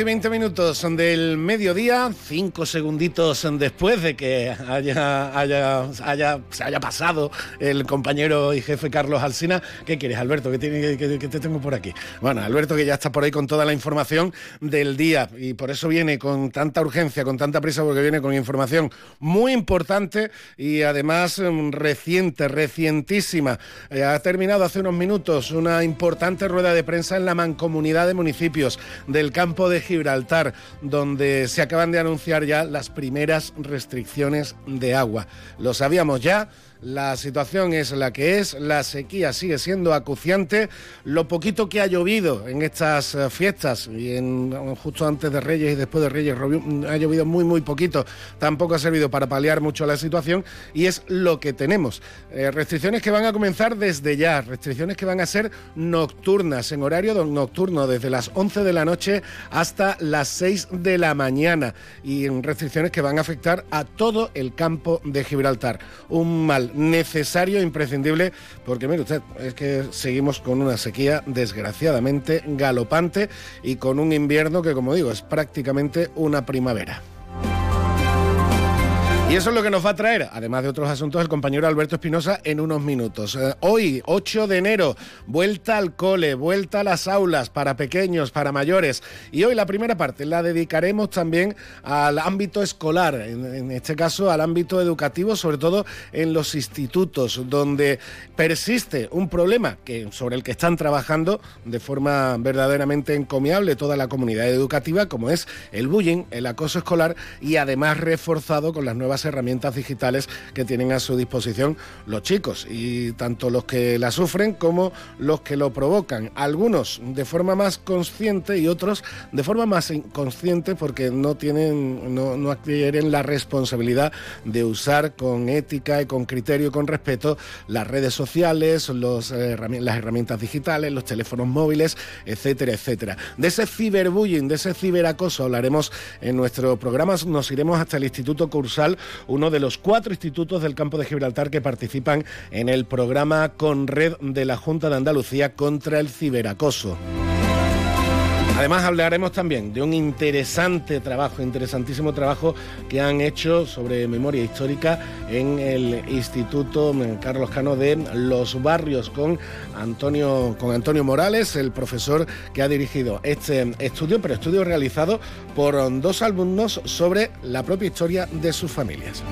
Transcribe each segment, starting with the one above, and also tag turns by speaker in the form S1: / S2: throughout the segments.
S1: 12 y 20 minutos del mediodía, cinco segunditos después de que haya, haya, haya, se haya pasado el compañero y jefe Carlos Alsina. ¿Qué quieres, Alberto? ¿Qué, tiene, que, te tengo por aquí? Bueno, Alberto que ya está por ahí con toda la información del día y por eso viene con tanta urgencia, con tanta prisa, porque viene con información muy importante y además mm, reciente, recientísima. Eh, ha terminado hace unos minutos una importante rueda de prensa en la mancomunidad de municipios del campo de Gibraltar, donde se acaban de anunciar ya las primeras restricciones de agua. Lo sabíamos ya la situación es la que es, la sequía sigue siendo acuciante. Lo poquito que ha llovido en estas eh, fiestas y en, justo antes de Reyes y después de Reyes ha llovido muy muy poquito, tampoco ha servido para paliar mucho la situación y es lo que tenemos. Eh, restricciones que van a comenzar desde ya, restricciones que van a ser nocturnas, en horario nocturno, desde las 11 de la noche hasta las 6 de la mañana y restricciones que van a afectar a todo el campo de Gibraltar. Un mal necesario e imprescindible, porque mire usted, es que seguimos con una sequía desgraciadamente galopante y con un invierno que, como digo, es prácticamente una primavera. Y eso es lo que nos va a traer, además de otros asuntos, el compañero Alberto Espinosa en unos minutos. Eh, hoy, 8 de enero, vuelta al cole, vuelta a las aulas para pequeños, para mayores. Y hoy la primera parte la dedicaremos también al ámbito escolar, en, este caso al ámbito educativo, sobre todo en los institutos, donde persiste un problema que, sobre el que están trabajando de forma verdaderamente encomiable toda la comunidad educativa, como es el bullying, el acoso escolar y además reforzado con las nuevas herramientas digitales que tienen a su disposición los chicos, y tanto los que la sufren como los que lo provocan. Algunos de forma más consciente y otros de forma más inconsciente porque no tienen, no, no adquieren la responsabilidad de usar con ética y con criterio y con respeto las redes sociales, los, eh, las herramientas digitales, los teléfonos móviles, etcétera, etcétera. De ese ciberbullying, de ese ciberacoso hablaremos en nuestro programa. Nos iremos hasta el Instituto Cursal uno de los cuatro institutos del campo de Gibraltar que participan en el programa con red de la Junta de Andalucía contra el ciberacoso. Además hablaremos también de un interesante trabajo, interesantísimo trabajo que han hecho sobre memoria histórica en el Instituto Carlos Cano de Los Barrios con Antonio, con Antonio Morales, el profesor que ha dirigido este estudio, pero estudio realizado por dos alumnos sobre la propia historia de sus familias.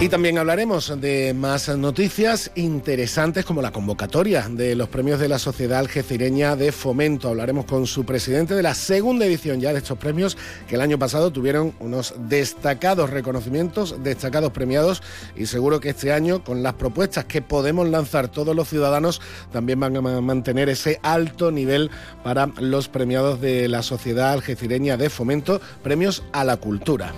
S1: Y también hablaremos de más noticias interesantes como la convocatoria de los premios de la Sociedad Algecireña de Fomento. Hablaremos con su presidente de la segunda edición ya de estos premios que el año pasado tuvieron unos destacados reconocimientos, destacados premiados y seguro que este año con las propuestas que podemos lanzar todos los ciudadanos también van a mantener ese alto nivel para los premiados de la Sociedad Algecireña de Fomento, premios a la cultura.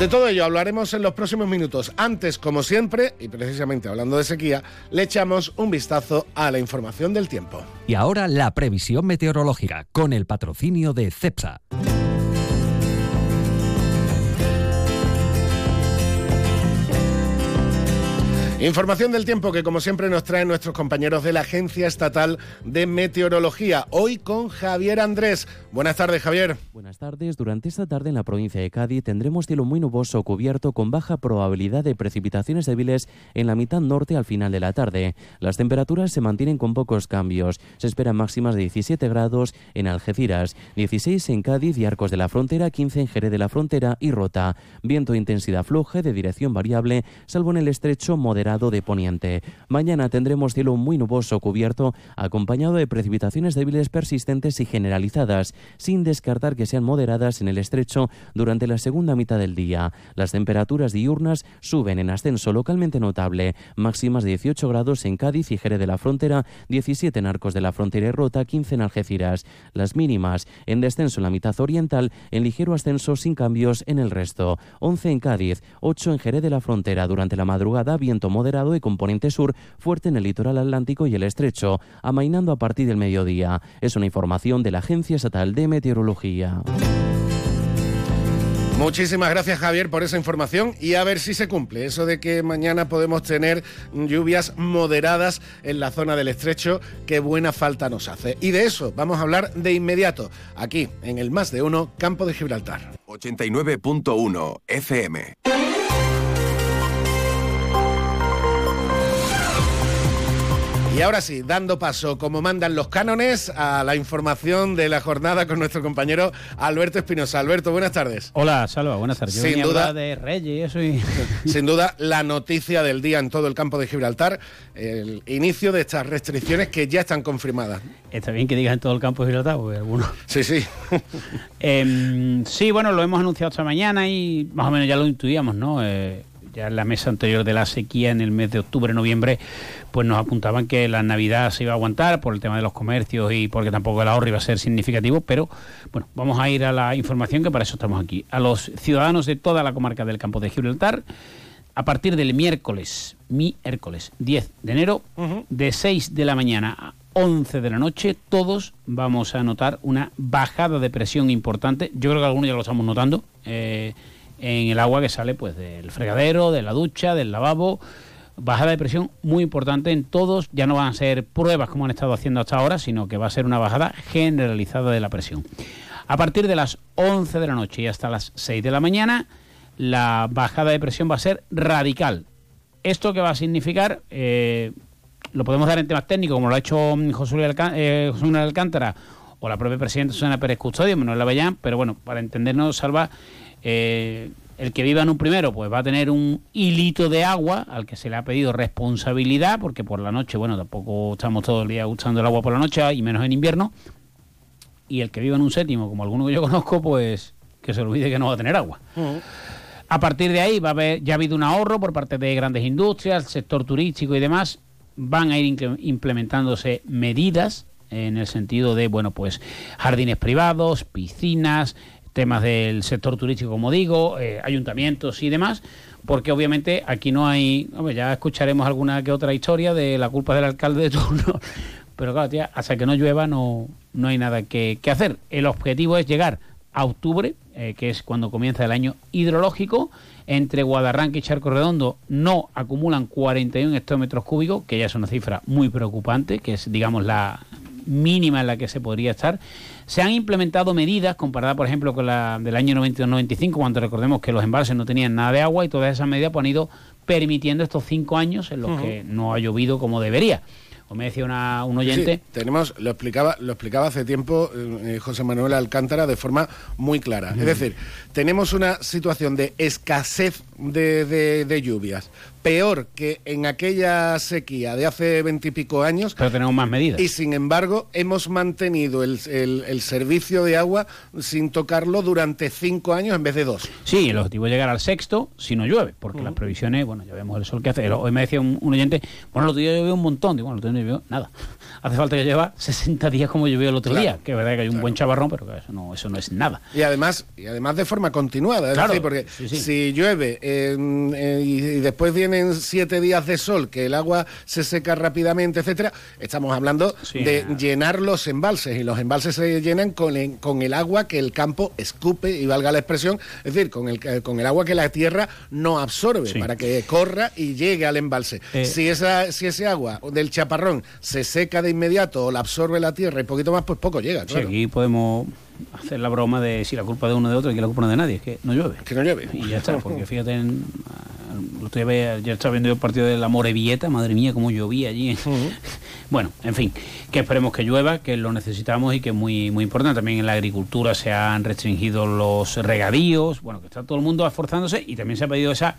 S1: De todo ello hablaremos en los próximos minutos. Antes, como siempre, y precisamente hablando de sequía, le echamos un vistazo a la información del tiempo.
S2: Y ahora la previsión meteorológica con el patrocinio de CEPSA.
S1: Información del tiempo que como siempre nos traen nuestros compañeros de la Agencia Estatal de Meteorología. Hoy con Javier Andrés. Buenas tardes, Javier.
S3: Buenas tardes. Durante esta tarde en la provincia de Cádiz tendremos cielo muy nuboso cubierto con baja probabilidad de precipitaciones débiles en la mitad norte al final de la tarde. Las temperaturas se mantienen con pocos cambios. Se esperan máximas de 17 grados en Algeciras, 16 en Cádiz y Arcos de la Frontera, 15 en Jerez de la Frontera y Rota. Viento de intensidad floja de dirección variable, salvo en el estrecho moderado de poniente. Mañana tendremos cielo muy nuboso cubierto, acompañado de precipitaciones débiles persistentes y generalizadas. Sin descartar que sean moderadas en el estrecho durante la segunda mitad del día. Las temperaturas diurnas suben en ascenso localmente notable, máximas 18 grados en Cádiz y Jerez de la Frontera, 17 en Arcos de la Frontera y Rota, 15 en Algeciras. Las mínimas en descenso en la mitad oriental, en ligero ascenso sin cambios en el resto. 11 en Cádiz, 8 en Jerez de la Frontera durante la madrugada, viento moderado y componente sur fuerte en el litoral atlántico y el estrecho, amainando a partir del mediodía. Es una información de la Agencia Estatal de Meteorología.
S1: Muchísimas gracias Javier por esa información y a ver si se cumple eso de que mañana podemos tener lluvias moderadas en la zona del estrecho, que buena falta nos hace. Y de eso vamos a hablar de inmediato, aquí en el Más de Uno, Campo de Gibraltar.
S4: 89.1 FM.
S1: Y ahora sí, dando paso, como mandan los cánones, a la información de la jornada con nuestro compañero Alberto Espinosa. Alberto, buenas tardes.
S5: Hola, Salva, buenas tardes.
S1: Yo sin duda
S5: de Reyes y eso y...
S1: Sin duda, la noticia del día en todo el campo de Gibraltar, el inicio de estas restricciones que ya están confirmadas.
S5: Está bien que digas en todo el campo de Gibraltar, porque algunos...
S1: Sí, sí.
S5: eh, sí, bueno, lo hemos anunciado esta mañana y más o menos ya lo intuíamos, ¿no? Eh, ya en la mesa anterior de la sequía en el mes de octubre, noviembre, pues nos apuntaban que la Navidad se iba a aguantar por el tema de los comercios y porque tampoco el ahorro iba a ser significativo, pero bueno, vamos a ir a la información que para eso estamos aquí. A los ciudadanos de toda la comarca del campo de Gibraltar, a partir del miércoles, miércoles 10 de enero, de 6 de la mañana a 11 de la noche, todos vamos a notar una bajada de presión importante. Yo creo que algunos ya lo estamos notando. Eh, en el agua que sale pues del fregadero, de la ducha, del lavabo. Bajada de presión muy importante en todos, ya no van a ser pruebas como han estado haciendo hasta ahora, sino que va a ser una bajada generalizada de la presión. A partir de las 11 de la noche y hasta las 6 de la mañana, la bajada de presión va a ser radical. ¿Esto qué va a significar? Eh, lo podemos dar en temas técnicos, como lo ha hecho José Luis eh, Alcántara o la propia presidenta Susana Pérez Custodio, Manuel Avellán, pero bueno, para entendernos, Salva, eh, el que viva en un primero, pues va a tener un hilito de agua al que se le ha pedido responsabilidad, porque por la noche, bueno, tampoco estamos todo el día usando el agua por la noche, y menos en invierno. Y el que viva en un séptimo, como alguno que yo conozco, pues que se olvide que no va a tener agua. A partir de ahí va a haber, ya ha habido un ahorro por parte de grandes industrias, sector turístico y demás. Van a ir implementándose medidas en el sentido de, bueno, pues jardines privados, piscinas, temas del sector turístico, como digo, eh, ayuntamientos y demás, porque obviamente aquí no hay, ya escucharemos alguna que otra historia de la culpa del alcalde de turno, pero claro, tía, hasta que no llueva no, no hay nada que, hacer. El objetivo es llegar a octubre, eh, que es cuando comienza el año hidrológico, entre Guadarranque y Charco Redondo no acumulan 41 hectómetros cúbicos, que ya es una cifra muy preocupante, que es, digamos, la mínima en la que se podría estar. Se han implementado medidas comparadas, por ejemplo, con la del año 92-95, cuando recordemos que los embalses no tenían nada de agua y todas esas medidas pues, han ido permitiendo estos cinco años en los que no ha llovido como debería. O me decía una, un oyente.
S1: tenemos, lo explicaba, lo explicaba hace tiempo eh, José Manuel Alcántara de forma muy clara. Es decir, tenemos una situación de escasez de lluvias peor que en aquella sequía de hace veintipico años.
S5: Pero tenemos más medidas.
S1: Y sin embargo, hemos mantenido el, servicio de agua sin tocarlo durante cinco años en vez de dos.
S5: Sí, el objetivo es llegar al sexto si no llueve, porque las previsiones, bueno, ya vemos el sol que hace. Hoy me decía un, oyente, bueno, el otro día llovió un montón. Digo, bueno, el otro día llovió nada. Hace falta que lleva 60 días como llovió el otro día, que es verdad que hay un buen chavarrón, pero eso no, eso no es nada.
S1: Y además, y además de forma continuada, claro, porque si llueve eh, y después viene en siete días de sol, que el agua se seca rápidamente, etcétera, estamos hablando de llenar los embalses y los embalses se llenan con el, con el agua que el campo escupe y valga la expresión, es decir, con el, con el agua que la tierra no absorbe para que corra y llegue al embalse. Eh. si esa si ese agua del chaparrón se seca de inmediato o la absorbe la tierra y poquito más, pues poco llega.
S5: Claro. aquí podemos hacer la broma de si la culpa de uno de otro y que la culpa no de nadie, es que no llueve.
S1: Que no llueve.
S5: Y ya está, porque fíjate, en, ya estaba viendo el partido de la Morevieta, madre mía, cómo llovía allí. bueno, en fin, que esperemos que llueva, que lo necesitamos y que es muy, muy importante. También en la agricultura se han restringido los regadíos, bueno, que está todo el mundo esforzándose y también se ha pedido esa,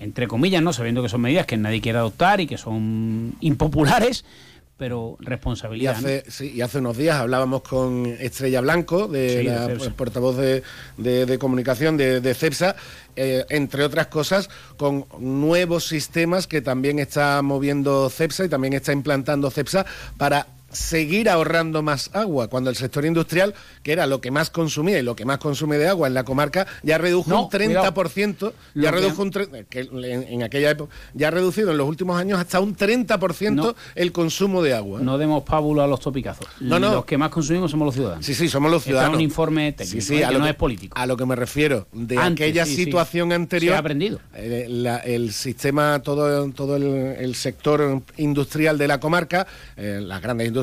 S5: entre comillas, ¿no? Sabiendo que son medidas que nadie quiere adoptar y que son impopulares pero
S1: Y
S5: responsabilidad. ¿no?
S1: hace, sí, y hace unos días hablábamos con Estrella Blanco, de
S5: Sí, de
S1: la portavoz de, de- de comunicación de, de CEPSA, eh, entre otras cosas, con nuevos sistemas que también está moviendo CEPSA y también está implantando CEPSA para seguir ahorrando más agua, cuando el sector industrial, que era lo que más consumía y lo que más consume de agua en la comarca, ya redujo
S5: No,
S1: un 30%, ya
S5: Lo que-
S1: redujo un que en, en aquella época, ya ha reducido en los últimos años hasta un 30%
S5: No.
S1: el consumo de agua.
S5: No demos pábulo a los topicazos.
S1: No, no.
S5: Los que más consumimos somos los ciudadanos.
S1: Sí, sí, somos los
S5: Está
S1: ciudadanos.
S5: un informe técnico,
S1: Sí, sí,
S5: ¿eh?
S1: a
S5: que
S1: lo
S5: no
S1: que-
S5: es político.
S1: A lo que me refiero, de
S5: Antes,
S1: aquella
S5: sí.
S1: situación anterior.
S5: Se ha aprendido.
S1: eh, la- el sistema, todo, todo el, el sector industrial de la comarca, eh, las grandes industrias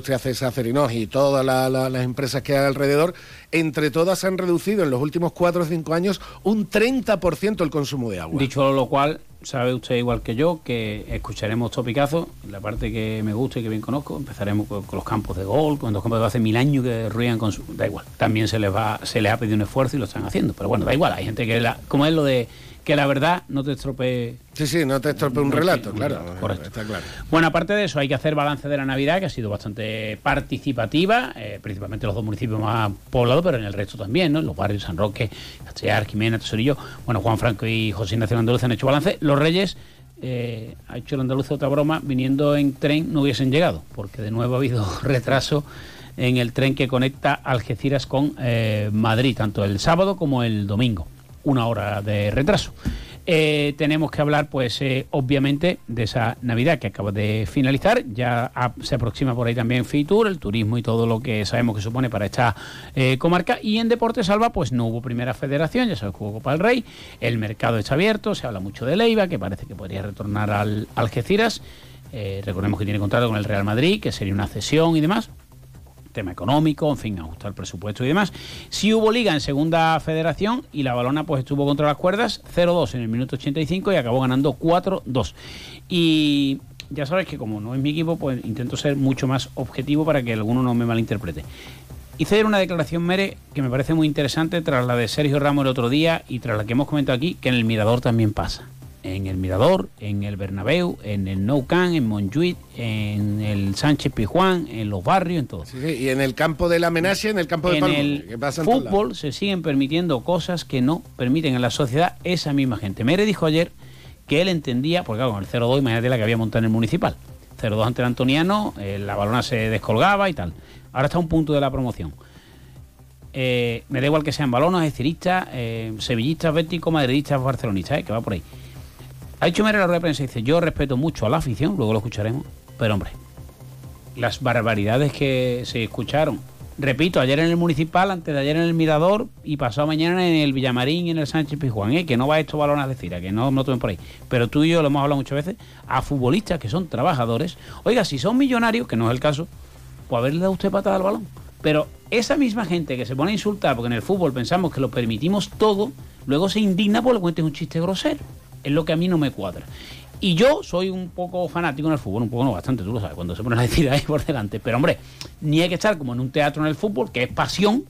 S1: Cerinos y todas la- la- las empresas que hay alrededor, entre todas han reducido en los últimos cuatro o cinco años un 30% el consumo de agua.
S5: Dicho lo cual, sabe usted igual que yo que escucharemos topicazos, la parte que me gusta y que bien conozco, empezaremos con, los campos de gol, con los campos de hace mil años que ruidan con. Da igual, también se les va se les ha pedido un esfuerzo y lo están haciendo, pero bueno, da igual, hay gente que, como es lo de que la verdad no te estropee
S1: Sí, sí, no te estropee un relato, claro.
S5: relato, correcto.
S1: Está claro.
S5: Bueno, aparte de eso, hay que hacer balance de la Navidad, que ha sido bastante participativa, eh, principalmente los dos municipios más poblados, pero en el resto también, ¿no? Los barrios San Roque, Castellar, Jimena, Tesorillo. Bueno, Juan Franco y José Ignacio Andaluz han hecho balance. Los Reyes, eh, ha hecho el andaluz otra broma, viniendo en tren no hubiesen llegado, porque de nuevo ha habido retraso en el tren que conecta Algeciras con eh, Madrid, tanto el sábado como el domingo. Una hora de retraso. Eh, tenemos que hablar, pues, eh, obviamente, de esa Navidad que acaba de finalizar. Ya se aproxima por ahí también Fitur, el turismo y todo lo que sabemos que supone para esta eh, comarca. Y en Deportes Salva, pues no hubo primera federación, ya se jugó Copa del Rey. El mercado está abierto, se habla mucho de Leiva, que parece que podría retornar al Algeciras. Recordemos que tiene contrato con el Real Madrid, que sería una cesión y demás tema económico, en fin, ajustar presupuesto y demás. Si hubo liga en segunda federación y la balona pues estuvo contra las cuerdas, 0-2 en el minuto 85 y acabó ganando 4-2. Y ya sabes que como no es mi equipo, pues intento ser mucho más objetivo para que alguno no me malinterprete. Hice una declaración, Mere, que me parece muy interesante tras la de Sergio Ramos el otro día y tras la que hemos comentado aquí, que en el Mirador también pasa. En el Mirador, en el Bernabéu, en el Nou Camp, en Montjuic, en el Sánchez Pijuán, en los barrios, en todo.
S1: Sí, sí, Y en el campo de la Menaje, en el campo de
S5: En
S1: Palma.
S5: el
S1: que pasa en todos lados.
S5: fútbol se siguen permitiendo cosas que no permiten en la sociedad esa misma gente. Mere dijo ayer que él entendía, porque claro, con el 0-2, imagínate la que había montado en el municipal. 0-2 ante el Antoniano, eh, la balona se descolgaba y tal. Ahora está a un punto de la promoción. Eh, me da igual que sean balonas, estiristas, eh, sevillistas, béticos, madridistas, barcelonistas, eh, que va por ahí. Ha dicho Mere en la rueda de prensa, dice, yo respeto mucho a la afición, luego lo escucharemos, pero hombre, las barbaridades que se escucharon. Repito, ayer en el Municipal, antes de ayer en el Mirador y pasado mañana en el Villamarín y en el Sánchez Pizjuán, ¿eh? que no va estos balones de cira, que no, no tomen por ahí. Pero tú y yo lo hemos hablado muchas veces, a futbolistas que son trabajadores, oiga, si son millonarios, que no es el caso, pues haberle dado usted patada al balón. Pero esa misma gente que se pone a insultar, porque en el fútbol pensamos que lo permitimos todo, luego se indigna porque le cuentes un chiste grosero. Es lo que a mí no me cuadra. Y yo soy un poco fanático en el fútbol, un poco no bastante, tú lo sabes, cuando se ponen a decir ahí por delante. Pero hombre, ni hay que estar como en un teatro en el fútbol, que es pasión.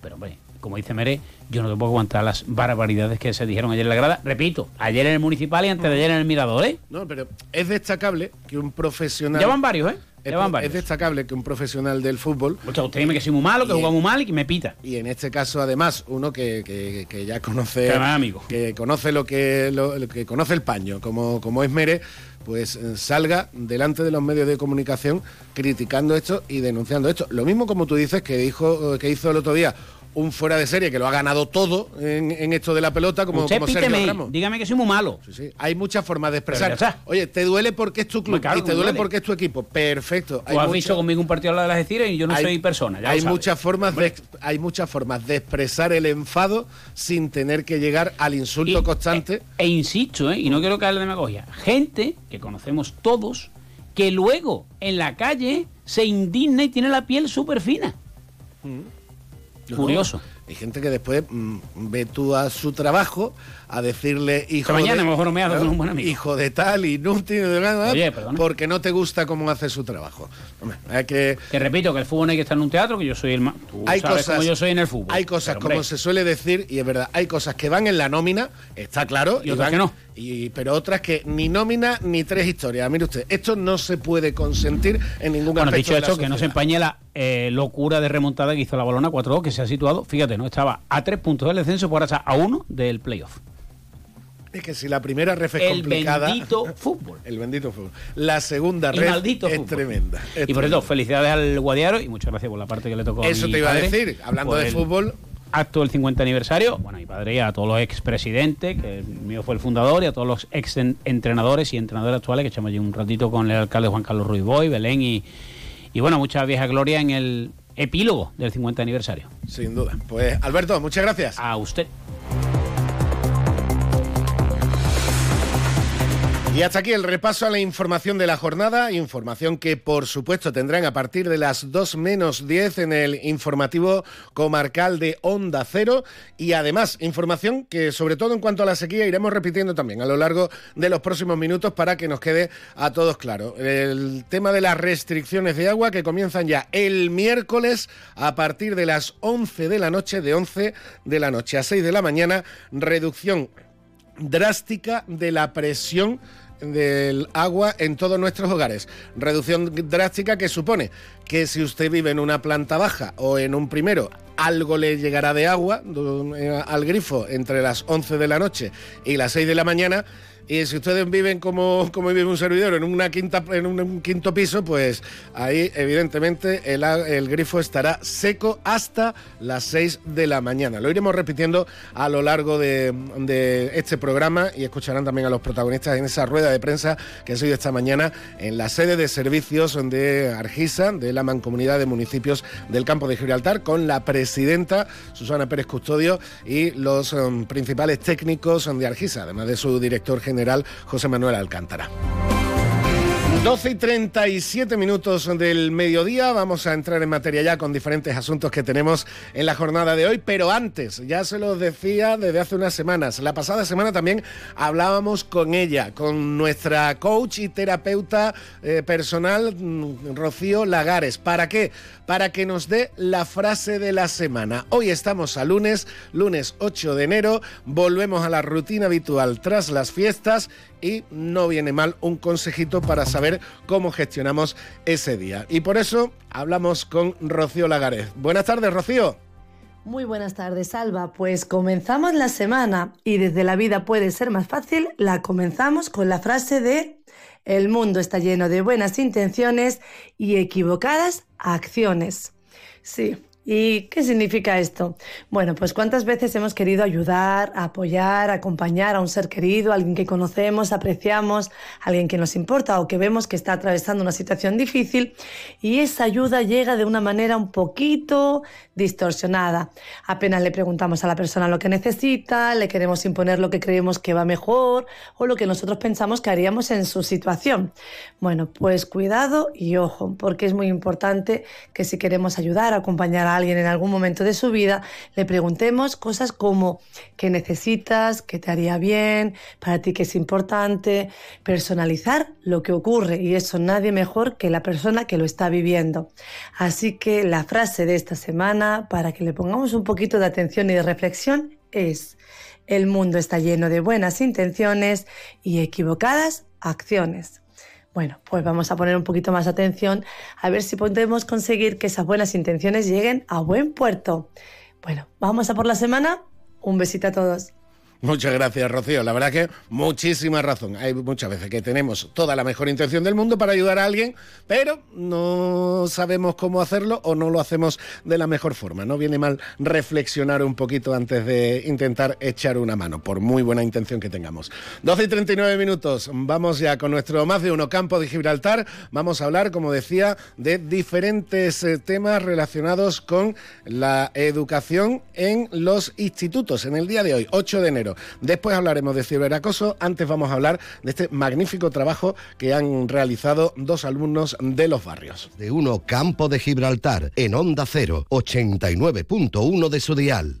S5: Pero hombre, como dice Mere, yo no te puedo aguantar las barbaridades que se dijeron ayer en la grada. Repito, ayer en el Municipal y antes de ayer en el Mirador, ¿eh?
S1: No, pero es destacable que un profesional.
S5: Ya van varios, ¿eh?
S1: es, es destacable que un profesional del fútbol.
S5: O sea, usted dime que soy muy malo, que juega muy mal y que me pita.
S1: Y en este caso, además, uno que, que- que ya conoce.
S5: Que amigo.
S1: Que conoce lo que, lo, lo que conoce el paño, como, como es Mere, pues eh, salga delante de los medios de comunicación criticando esto y denunciando esto. Lo mismo como tú dices que dijo, que hizo el otro día un fuera de serie que lo ha ganado todo en, en esto de la pelota, como,
S5: usted
S1: como Sergio
S5: píteme,
S1: Ramos.
S5: dígame que soy muy malo.
S1: Sí, sí. Hay muchas formas de expresar. Oye, ¿te duele porque es tu club? Y te duele
S5: duele.
S1: porque es tu equipo. Perfecto.
S5: Tú has visto conmigo un partido a la de las Algeciras y yo no
S1: hay-
S5: soy persona. Ya
S1: hay muchas formas de hay muchas formas de expresar el enfado sin tener que llegar al insulto
S5: Y-
S1: constante.
S5: E, e insisto, ¿eh? y no quiero caer en la demagogia, gente que conocemos todos, que luego en la calle se indigna y tiene la piel súper fina.
S1: No,
S5: Curioso.
S1: Hay gente que después mm, ve tú a su trabajo a decirle hijo
S6: mañana
S1: de,
S6: bromeado con un buen amigo.
S1: hijo de tal, inútil, de nada,
S6: Oye,
S1: porque no te gusta cómo hace su trabajo. Hombre, hay que
S6: repito, que el fútbol no hay que estar en un teatro, que yo soy el más.
S1: Hay
S6: sabes
S1: cosas,
S6: cómo yo soy en el fútbol.
S1: Hay cosas,
S6: Pero,
S1: como se suele decir, y es verdad, hay cosas que van en la nómina, está claro,
S6: Y otras
S1: van-
S6: que no.
S1: y- pero otras que ni nómina ni tres historias. Mire usted, esto no se puede consentir en ningún
S6: Bueno,
S1: aspecto
S6: dicho
S1: de la
S6: esto, que no se empañe la eh, locura de remontada que hizo la balona 4 que se ha situado, fíjate, ¿no? Estaba a tres puntos del descenso, por ahora está a uno del playoff.
S1: Es que si la primera ref es
S6: El
S1: complicada.
S6: bendito fútbol.
S1: El bendito fútbol. La segunda
S6: maldito
S1: es
S6: fútbol.
S1: tremenda. es
S6: Y por eso, felicidades al Guadiaro y muchas gracias por la parte que le tocó a
S1: Eso
S6: mi
S1: te iba a decir, hablando de
S6: el
S1: fútbol.
S6: Acto del 50 aniversario, bueno, a mi padre y a todos los expresidentes, que el mío fue el fundador, y a todos los ex entrenadores y entrenadores actuales que echamos allí un ratito con el alcalde Juan Carlos Ruiz Boy, Belén y, y bueno, mucha vieja gloria en el epílogo del 50 aniversario.
S1: Sin duda. Pues Alberto, muchas gracias.
S6: A usted.
S1: Y hasta aquí el repaso a la información de la jornada, información que por supuesto tendrán a partir de las 2 menos 10 en el informativo comarcal de Onda Cero y además información que sobre todo en cuanto a la sequía iremos repitiendo también a lo largo de los próximos minutos para que nos quede a todos claro. El tema de las restricciones de agua que comienzan ya el miércoles a partir de las 11 de la noche, de 11 de la noche a 6 de la mañana, reducción drástica de la presión del agua en todos nuestros hogares. Reducción drástica que supone que si usted vive en una planta baja o en un primero, algo le llegará de agua eh, al grifo entre las 11 de la noche y las 6 de la mañana. Y si ustedes viven como, como vive un servidor en una quinta en un, quinto piso, pues ahí evidentemente el, grifo estará seco hasta las 6 de la mañana. Lo iremos repitiendo a lo largo de, de este programa y escucharán también a los protagonistas en esa rueda de prensa que ha sido esta mañana en la sede de servicios de Argisa, de la Mancomunidad de Municipios del Campo de Gibraltar, con la presidenta Susana Pérez Custodio y los em, principales técnicos de Argisa, además de su director general José Manuel Alcántara. 12 y 37 minutos del mediodía. Vamos a entrar en materia ya con diferentes asuntos que tenemos en la jornada de hoy. Pero antes, ya se los decía desde hace unas semanas. La pasada semana también hablábamos con ella, con nuestra coach y terapeuta eh, personal, mm, Rocío Lagares. ¿Para qué? Para que nos dé la frase de la semana. Hoy estamos a lunes, lunes 8 de enero. Volvemos a la rutina habitual tras las fiestas y no viene mal un consejito para saber cómo gestionamos ese día. Y por eso hablamos con Rocío Lagares. Buenas tardes, Rocío.
S7: Muy buenas tardes, Alba. Pues comenzamos la semana y desde la vida puede ser más fácil, la comenzamos con la frase de el mundo está lleno de buenas intenciones y equivocadas acciones. Sí. ¿Y qué significa esto? Bueno, pues cuántas veces hemos querido ayudar, apoyar, acompañar a un ser querido, a alguien que conocemos, apreciamos, alguien que nos importa o que vemos que está atravesando una situación difícil y esa ayuda llega de una manera un poquito distorsionada. Apenas le preguntamos a la persona lo que necesita, le queremos imponer lo que creemos que va mejor o lo que nosotros pensamos que haríamos en su situación. Bueno, pues cuidado y ojo, porque es muy importante que si queremos ayudar, acompañar a alguien en algún momento de su vida, le preguntemos cosas como qué necesitas, qué te haría bien, para ti qué es importante, personalizar lo que ocurre y eso nadie mejor que la persona que lo está viviendo. Así que la frase de esta semana, para que le pongamos un poquito de atención y de reflexión, es el mundo está lleno de buenas intenciones y equivocadas acciones. Bueno, pues vamos a poner un poquito más atención a ver si podemos conseguir que esas buenas intenciones lleguen a buen puerto. Bueno, vamos a por la semana. Un besito a todos.
S1: Muchas gracias, Rocío. La verdad que muchísima razón. Hay muchas veces que tenemos toda la mejor intención del mundo para ayudar a alguien, pero no sabemos cómo hacerlo o no lo hacemos de la mejor forma. No viene mal reflexionar un poquito antes de intentar echar una mano, por muy buena intención que tengamos. 12 y 39 minutos. Vamos ya con nuestro más de uno campo de Gibraltar. Vamos a hablar, como decía, de diferentes eh, temas relacionados con la educación en los institutos. En el día de hoy, 8 de enero. Después hablaremos de ciberacoso, antes vamos a hablar de este magnífico trabajo que han realizado dos alumnos de los barrios.
S8: De uno Campo de Gibraltar, en Onda 0, 89.1 de su dial.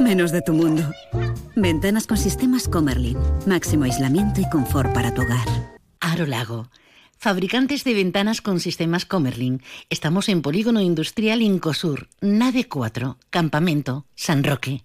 S9: Menos de tu mundo. Ventanas con sistemas Comerlin. Máximo aislamiento y confort para tu hogar.
S10: Aro Lago. Fabricantes de ventanas con sistemas Comerlin. Estamos en Polígono Industrial Incosur, nave 4, Campamento, San Roque.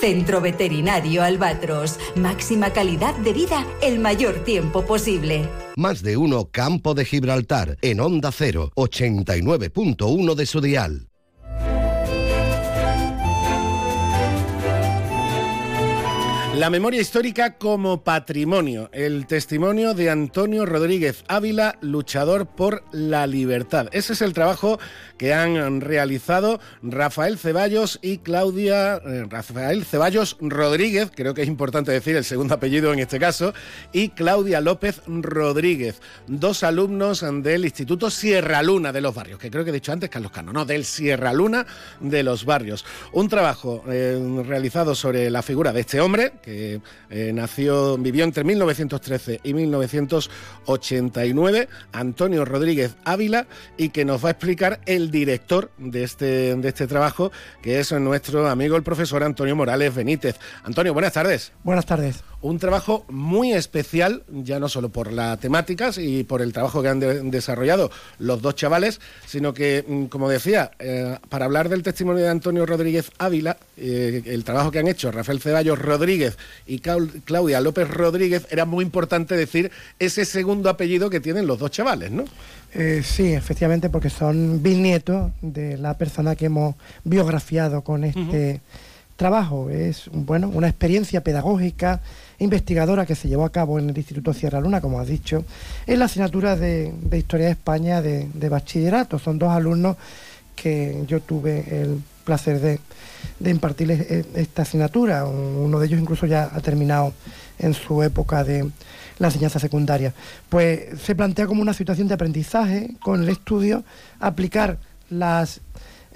S11: Centro Veterinario Albatros. Máxima calidad de vida el mayor tiempo posible.
S8: Más de uno Campo de Gibraltar, en Onda 0, 89.1 de su dial.
S1: La memoria histórica como patrimonio. El testimonio de Antonio Rodríguez Ávila, luchador por la libertad. Ese es el trabajo que han realizado Rafael Ceballos y Claudia. eh, Rafael Ceballos Rodríguez, creo que es importante decir el segundo apellido en este caso, y Claudia López Rodríguez, dos alumnos del Instituto Sierra Luna de los Barrios, que creo que he dicho antes Carlos Cano, no, del Sierra Luna de los Barrios. Un trabajo eh, realizado sobre la figura de este hombre que eh, nació, vivió entre 1913 y 1989, Antonio Rodríguez Ávila, y que nos va a explicar el director de este, de este trabajo, que es nuestro amigo el profesor Antonio Morales Benítez. Antonio, buenas tardes.
S12: Buenas tardes.
S1: Un trabajo muy especial, ya no solo por las temáticas y por el trabajo que han de- desarrollado los dos chavales, sino que, mm, como decía, eh, para hablar del testimonio de Antonio Rodríguez Ávila, eh, el trabajo que han hecho Rafael Ceballos Rodríguez y Claudia López Rodríguez, era muy importante decir ese segundo apellido que tienen los dos chavales, ¿no?
S12: Eh, sí, efectivamente, porque son bisnietos de la persona que hemos biografiado con este trabajo. Es bueno, una experiencia pedagógica, investigadora que se llevó a cabo en el Instituto Sierra Luna, como has dicho, en la asignatura de, de Historia de España de, bachillerato. Son dos alumnos que yo tuve el placer de, de impartirles esta asignatura. Uno de ellos incluso ya ha terminado en su época de la enseñanza secundaria. Pues se plantea como una situación de aprendizaje con el estudio, aplicar las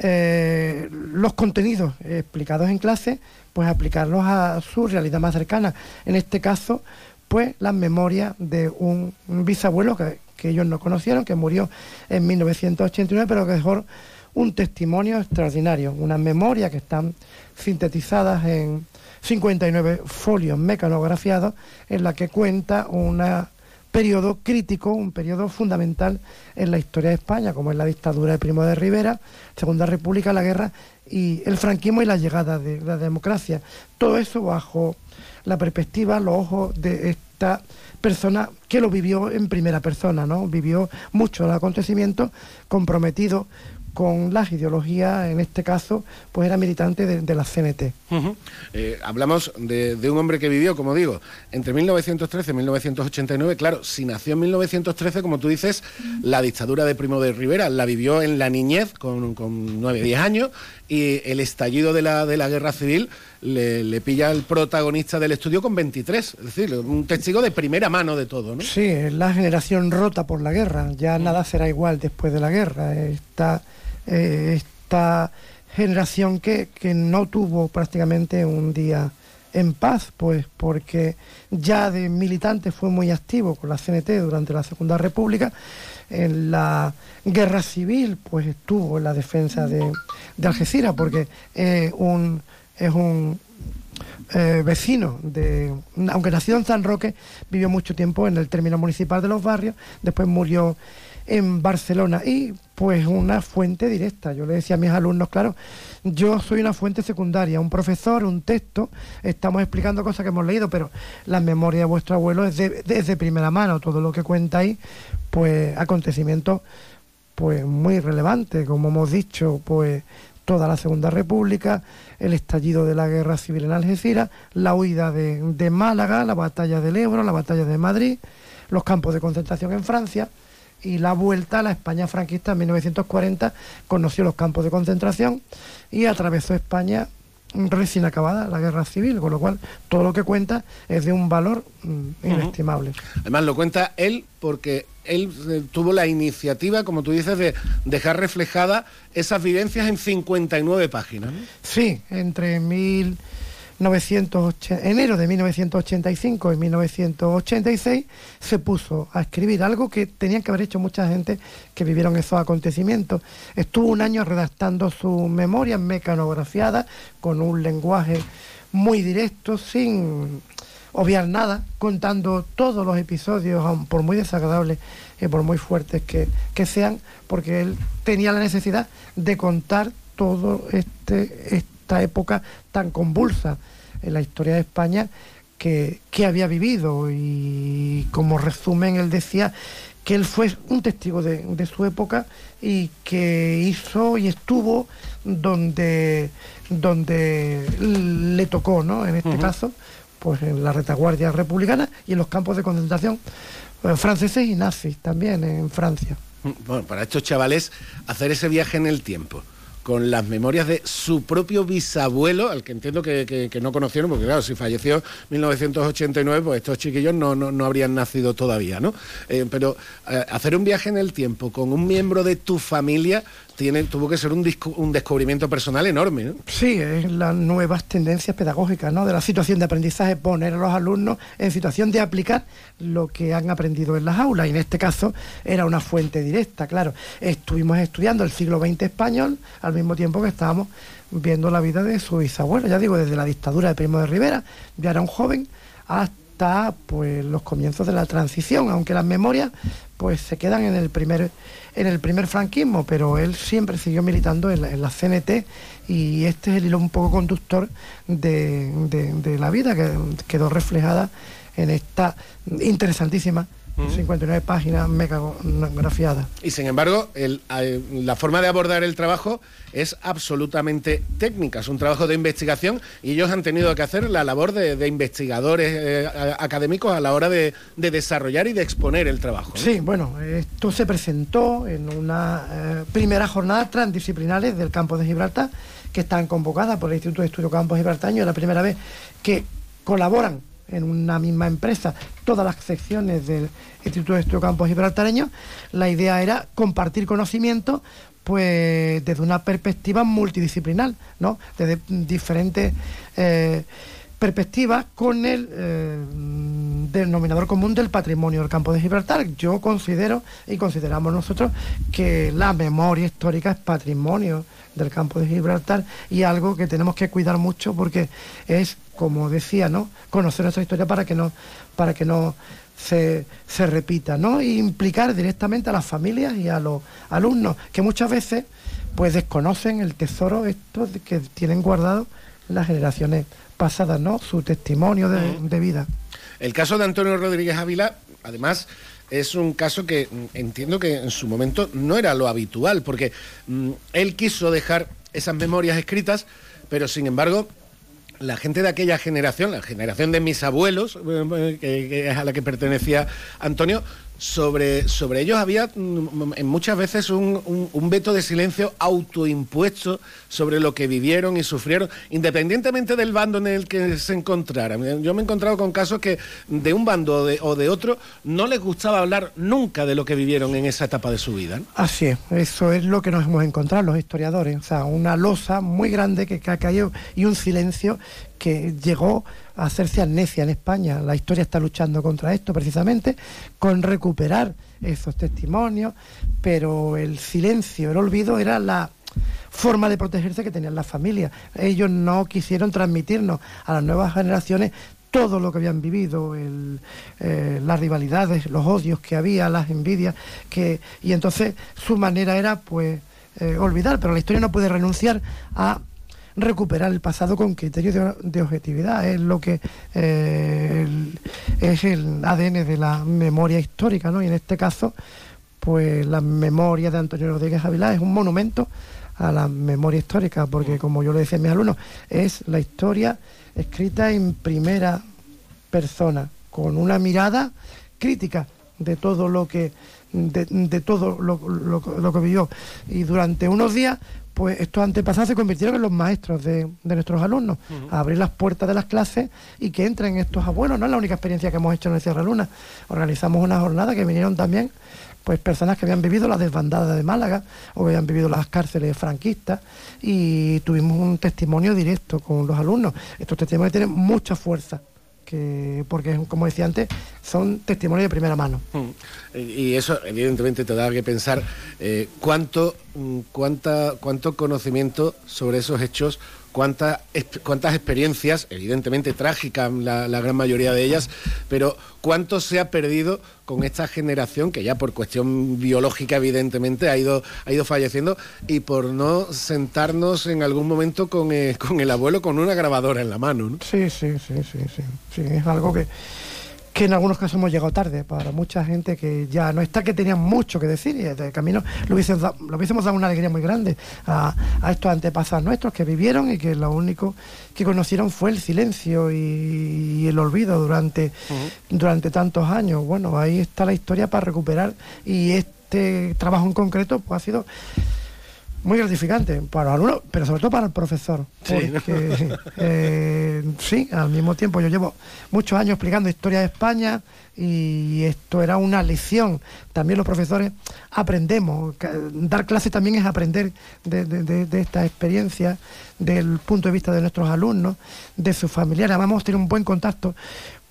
S12: eh, los contenidos explicados en clase, pues aplicarlos a su realidad más cercana. En este caso, pues las memorias de un bisabuelo que, que ellos no conocieron, que murió en 1989, pero que dejó un testimonio extraordinario, unas memorias que están sintetizadas en 59 folios mecanografiados, en la que cuenta un periodo crítico, un periodo fundamental en la historia de España, como es la dictadura de Primo de Rivera, Segunda República, la guerra y el franquismo y la llegada de la democracia. Todo eso bajo la perspectiva, los ojos de esta persona que lo vivió en primera persona, ¿no? Vivió mucho el acontecimiento comprometido con las ideologías, en este caso, pues era militante de, de la CNT.
S1: Eh, hablamos de, de un hombre que vivió, como digo, entre 1913 y 1989. Claro, si nació en 1913, como tú dices, la dictadura de Primo de Rivera la vivió en la niñez, con, con 9, 10 años, y el estallido de la, de la guerra civil le, le pilla al protagonista del estudio con 23. Es decir, un testigo de primera mano de todo, ¿no?
S12: Sí, es la generación rota por la guerra. Ya nada será igual después de la guerra. Esta, eh, esta generación que, que no tuvo prácticamente un día en paz, pues porque ya de militante fue muy activo con la CNT durante la Segunda República. En la guerra civil, pues estuvo en la defensa de, de Algeciras, porque eh, un, es un eh, vecino de, aunque nacido en San Roque, vivió mucho tiempo en el término municipal de los barrios, después murió en Barcelona y pues una fuente directa. Yo le decía a mis alumnos, claro, yo soy una fuente secundaria, un profesor, un texto, estamos explicando cosas que hemos leído, pero la memoria de vuestro abuelo es de, primera mano, todo lo que cuenta ahí, pues acontecimientos pues muy relevantes, como hemos dicho, pues toda la Segunda República, el estallido de la Guerra Civil en Algeciras, la huida de, de Málaga, la batalla del Ebro, la batalla de Madrid, los campos de concentración en Francia y la vuelta a la España franquista en 1940 conoció los campos de concentración y atravesó España recién acabada la guerra civil, con lo cual todo lo que cuenta es de un valor mm, inestimable.
S1: Además lo cuenta él porque él eh, tuvo la iniciativa, como tú dices, de dejar reflejada esas vivencias en 59 páginas. ¿no?
S12: Sí, entre mil 980, enero de 1985 y 1986 se puso a escribir algo que tenían que haber hecho mucha gente que vivieron esos acontecimientos. Estuvo un año redactando sus memorias mecanografiadas con un lenguaje muy directo, sin obviar nada, contando todos los episodios, por muy desagradables y por muy fuertes que, que sean, porque él tenía la necesidad de contar todo este, esta época tan convulsa en la historia de España que, había vivido y como resumen él decía que él fue un testigo de, su época y que hizo y estuvo donde, donde le tocó, ¿no? En este caso, pues en la retaguardia republicana y en los campos de concentración eh, franceses y nazis también en Francia.
S1: Bueno, para estos chavales hacer ese viaje en el tiempo con las memorias de su propio bisabuelo, al que entiendo que, no conocieron, porque claro, si falleció en 1989, pues estos chiquillos no, no, habrían nacido todavía, ¿no? Eh, pero eh, hacer un viaje en el tiempo con un miembro de tu familia tuvo que ser un, descubrimiento personal enorme. ¿no?
S12: Sí, es las nuevas tendencias pedagógicas, ¿no? De la situación de aprendizaje, poner a los alumnos en situación de aplicar lo que han aprendido en las aulas. Y en este caso era una fuente directa, claro. Estuvimos estudiando el siglo XX español al mismo tiempo que estábamos viendo la vida de su bisabuelo, ya digo, desde la dictadura de Primo de Rivera, ya era un joven, hasta pues los comienzos de la transición, aunque las memorias pues se quedan en el primer en el primer franquismo, pero él siempre siguió militando en la, CNT y este es el hilo un poco conductor de, la vida que quedó reflejada en esta interesantísima 59 páginas megagrafiadas.
S1: Y sin embargo, la forma de abordar el trabajo es absolutamente técnica, es un trabajo de investigación y ellos han tenido que hacer la labor de, investigadores eh, académicos a la hora de, desarrollar y de exponer el trabajo.
S12: Sí, bueno, esto se presentó en una eh, primera jornada transdisciplinares del campo de Gibraltar que están convocadas por el Instituto de Estudio Campo Gibraltaño, la primera vez que colaboran en una misma empresa todas las secciones del Instituto de Estudio Campos Gibraltareños, la idea era compartir conocimiento pues desde una perspectiva multidisciplinar, ¿no? Desde diferentes eh, perspectivas con el eh, denominador común del patrimonio del campo de Gibraltar. Yo considero y consideramos nosotros que la memoria histórica es patrimonio del campo de Gibraltar y algo que tenemos que cuidar mucho porque es como decía, ¿no? Conocer nuestra historia para que no, para que no se, repita, ¿no? E implicar directamente a las familias y a los alumnos, que muchas veces pues desconocen el tesoro esto que tienen guardado las generaciones pasadas, ¿no? Su testimonio de, de vida.
S1: El caso de Antonio Rodríguez Ávila, además, es un caso que mm, entiendo que en su momento no era lo habitual, porque mm, él quiso dejar esas memorias escritas, pero sin embargo la gente de aquella generación, la generación de mis abuelos, eh, es a la que pertenecía Antonio, sobre, sobre ellos había mm, muchas veces un, veto de silencio autoimpuesto sobre lo que vivieron y sufrieron, independientemente del bando en el que se encontraran. Yo me he encontrado con casos que de un bando o de, otro no les gustaba hablar nunca de lo que vivieron en esa etapa de su vida.
S12: Así es, eso es lo que nos hemos encontrado los historiadores, o sea, una losa muy grande que ha caído y un silencio que llegó a hacerse amnesia en España. La historia está luchando contra esto precisamente, con recuperar esos testimonios, pero el silencio, el olvido era la, forma de protegerse que tenían las familias. Ellos no quisieron transmitirnos a las nuevas generaciones todo lo que habían vivido, eh, las rivalidades, los odios que había, las envidias, que, y entonces su manera era pues eh, olvidar, pero la historia no puede renunciar a recuperar el pasado con criterios de, objetividad. Es lo que eh, es el ADN de la memoria histórica, ¿no? Y en este caso, pues la memoria de Antonio Rodríguez Avilá es un monumento a la memoria histórica, porque como yo le decía a mis alumnos, es la historia escrita en primera persona, con una mirada crítica de todo lo que de, todo lo, lo, que vivió. Y durante unos días pues estos antepasados se convirtieron en los maestros de, nuestros alumnos, a abrir las puertas de las clases y que entren estos abuelos. No es la única experiencia que hemos hecho en el Sierra Luna. Organizamos una jornada que vinieron también pues personas que habían vivido la desbandada de Málaga o que habían vivido las cárceles franquistas y tuvimos un testimonio directo con los alumnos. Estos testimonios tienen mucha fuerza porque como decía antes, son testimonios de primera mano.
S1: Mm. Y eso evidentemente te da que pensar eh, cuánto, mm, cuánta, cuánto conocimiento sobre esos hechos cuántas cuántas experiencias, evidentemente trágicas la, gran mayoría de ellas, pero cuánto se ha perdido con esta generación que ya por cuestión biológica evidentemente ha ido, ha ido falleciendo y por no sentarnos en algún momento con, eh, con el abuelo con una grabadora en la mano. ¿no?
S12: Sí, sí, sí, sí, sí, sí, es algo que que en algunos casos hemos llegado tarde para mucha gente que ya no está, que tenía mucho que decir y de camino lo hubiésemos, dado, lo hubiésemos dado una alegría muy grande a, estos antepasados nuestros que vivieron y que lo único que conocieron fue el silencio y, el olvido durante, durante tantos años. Bueno, ahí está la historia para recuperar y este trabajo en concreto pues, ha sido muy gratificante para el alumno, pero sobre todo para el profesor. Porque, eh, sí, al mismo tiempo yo llevo muchos años explicando historia de España y esto era una lección. También los profesores aprendemos. Dar clases también es aprender de, de, esta experiencia, del punto de vista de nuestros alumnos, de sus familiares. Vamos a tener un buen contacto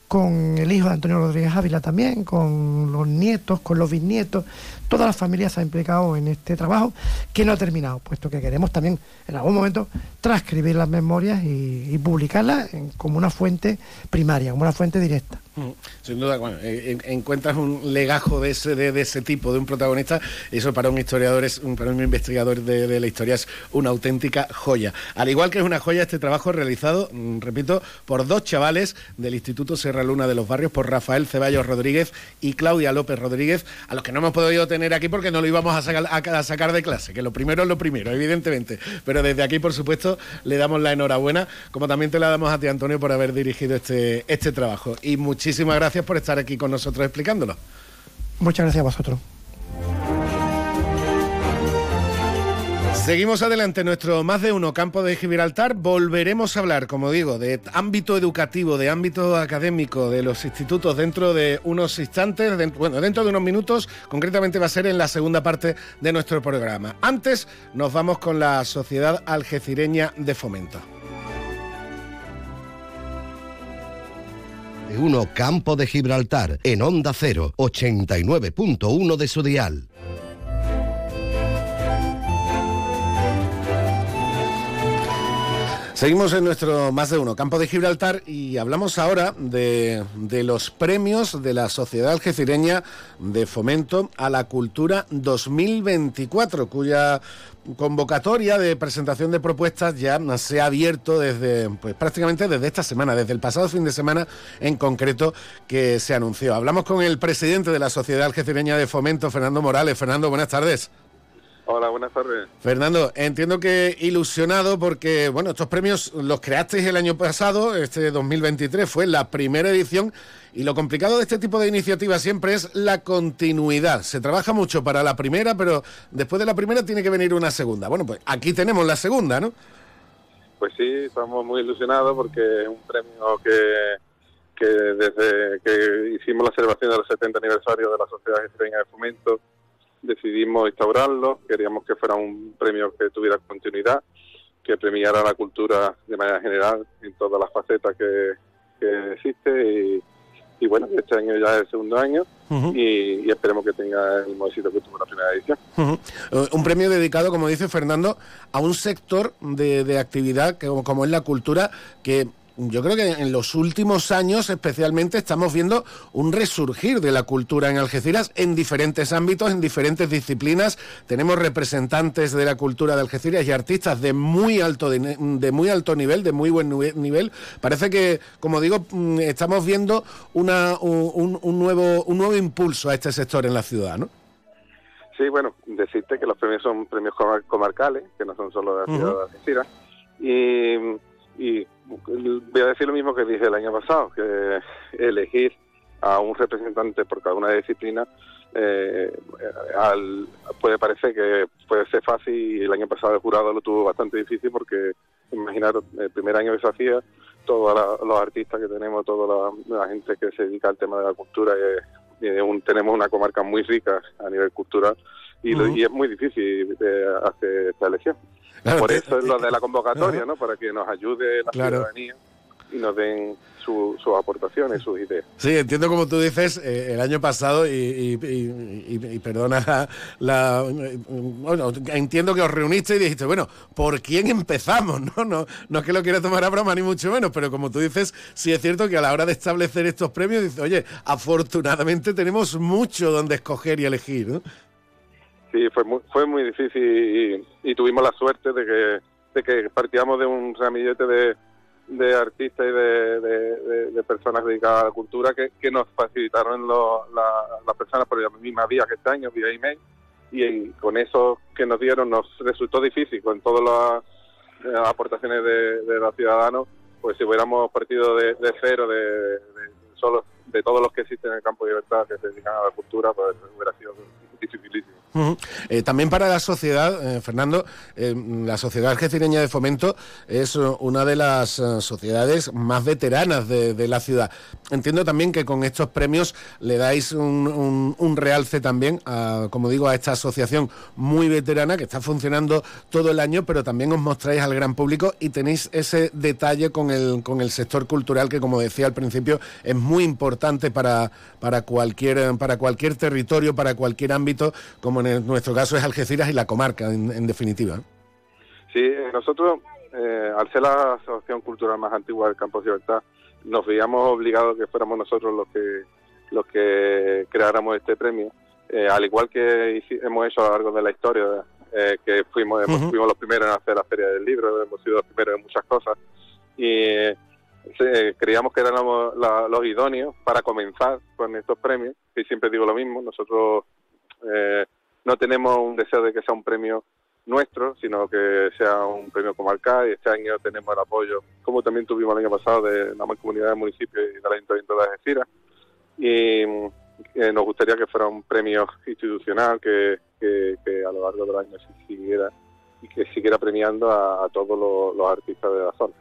S12: con el hijo de Antonio Rodríguez Ávila también, con los nietos, con los bisnietos, toda la familia se ha implicado en este trabajo que no ha terminado, puesto que queremos también en algún momento transcribir las memorias y, publicarlas como una fuente primaria, como una fuente directa.
S1: Mm, sin duda, bueno, eh, encuentras un legajo de ese, de, ese tipo, de un protagonista, eso para un historiador, es, para un investigador de, la historia es una auténtica joya. Al igual que es una joya este trabajo realizado, mm, repito, por dos chavales del Instituto Serra Luna de los Barrios, por Rafael Ceballos Rodríguez y Claudia López Rodríguez, a los que no hemos podido tener aquí porque no lo íbamos a sacar, a, sacar de clase, que lo primero es lo primero, evidentemente. Pero desde aquí, por supuesto, le damos la enhorabuena, como también te la damos a ti, Antonio, por haber dirigido este, este trabajo. Y muchísimas gracias por estar aquí con nosotros explicándolo.
S12: Muchas gracias a vosotros.
S1: Seguimos adelante nuestro más de uno campo de Gibraltar. Volveremos a hablar, como digo, de ámbito educativo, de ámbito académico, de los institutos dentro de unos instantes, bueno, dentro de unos minutos, concretamente va a ser en la segunda parte de nuestro programa. Antes nos vamos con la Sociedad Algecireña de Fomento.
S8: Uno Campo de Gibraltar, en Onda 0, 89.1 de su dial.
S1: Seguimos en nuestro más de uno, Campo de Gibraltar, y hablamos ahora de, los premios de la Sociedad Algecireña de Fomento a la Cultura 2024, cuya convocatoria de presentación de propuestas ya se ha abierto desde pues, prácticamente desde esta semana, desde el pasado fin de semana en concreto que se anunció. Hablamos con el presidente de la Sociedad Algecireña de Fomento, Fernando Morales. Fernando, buenas tardes.
S13: Hola, buenas tardes.
S1: Fernando, entiendo que ilusionado porque, bueno, estos premios los creasteis el año pasado, este 2023 fue la primera edición y lo complicado de este tipo de iniciativas siempre es la continuidad. Se trabaja mucho para la primera, pero después de la primera tiene que venir una segunda. Bueno, pues aquí tenemos la segunda, ¿no?
S13: Pues sí, estamos muy ilusionados porque es un premio que, que desde que hicimos la celebración del 70 aniversario de la Sociedad Extremeña de Fomento, decidimos instaurarlo, queríamos que fuera un premio que tuviera continuidad, que premiara la cultura de manera general en todas las facetas que, existe y bueno, este año ya es el segundo año y, y esperemos que tenga el mismo éxito que tuvo la primera edición.
S1: Eh, Un premio dedicado, como dice Fernando, a un sector de, de actividad que, como es la cultura, que yo creo que en los últimos años especialmente estamos viendo un resurgir de la cultura en Algeciras en diferentes ámbitos, en diferentes disciplinas. Tenemos representantes de la cultura de Algeciras y artistas de muy alto de, de muy alto nivel, de muy buen nivel. Parece que, como digo, mm, estamos viendo una, un, nuevo un nuevo impulso a este sector en la ciudad, ¿no?
S13: Sí, bueno, decirte que los premios son premios comar- comarcales, que no son solo de la ciudad de Algeciras. Y, y voy a decir lo mismo que dije el año pasado, que elegir a un representante por cada una disciplina eh, al- puede parecer que puede ser fácil y el año pasado el jurado lo tuvo bastante difícil porque imaginaros el primer año que se hacía todos los artistas que tenemos toda la, la gente que se dedica al tema de la cultura y, y un- tenemos una comarca muy rica a nivel cultural y, lo-
S1: Ujú.
S13: y es muy difícil eh, hacer esta elección
S1: Claro,
S13: por eso es lo de la convocatoria no para que nos ayude la
S1: Claro.
S13: ciudadanía y nos den su- sus aportaciones sus ideas
S1: Sí, entiendo como tú dices, eh, el año pasado, y, y- y- y- y perdona la, la- Bueno, entiendo que os reuniste y dijiste, bueno, ¿por quién empezamos? No, no, no es que lo quiera tomar a broma, ni mucho menos, pero como tú dices, sí es cierto que a la hora de establecer estos premios, dices, oye, afortunadamente tenemos mucho donde escoger y elegir, ¿no?
S13: Sí, fue muy, fue muy difícil y, y tuvimos la suerte de que, de que partíamos de un ramillete de, de artistas y de, de- personas dedicadas a la cultura que, que nos facilitaron las personas por la misma vía que este año, vía email, y, con eso que nos dieron nos resultó difícil, con todas las, las aportaciones de, de los ciudadanos, pues si hubiéramos partido de, cero, de solo de todos los que existen en el campo de libertad que se dedican a la cultura, pues hubiera sido dificilísimo.
S1: Eh, también para la sociedad, eh, Fernando, eh, la Sociedad Algecireña de Fomento es una de las sociedades más veteranas de, la ciudad. Entiendo también que con estos premios le dais un, realce también, a, como digo, a esta asociación muy veterana que está funcionando todo el año, pero también os mostráis al gran público y tenéis ese detalle con el, con el sector cultural que, como decía al principio, es muy importante para, para, cualquier, para cualquier territorio, para cualquier ámbito, como en nuestro caso es Algeciras y la comarca, en, en definitiva.
S13: Sí, eh, nosotros, eh, al ser la asociación cultural más antigua del Campo de Libertad, nos veíamos obligados que fuéramos nosotros los que los que creáramos este premio, Eh, al igual que hemos hecho a lo largo de la historia, eh, que fuimos, hemos- fuimos los primeros en hacer la Feria del Libro, hemos sido los primeros en muchas cosas, y creíamos que éramos la- los idóneos para comenzar con estos premios, y siempre digo lo mismo, nosotros eh, no tenemos un deseo de que sea un premio nuestro, sino que sea un premio comarcal y este año tenemos el apoyo, como también tuvimos el año pasado, de la Mancomunidad de Municipios y del Ayuntamiento de Algeciras. Y eh, nos gustaría que fuera un premio institucional que, que, que a lo largo del año siguiera y que siguiera premiando a, todos los artistas de la zona.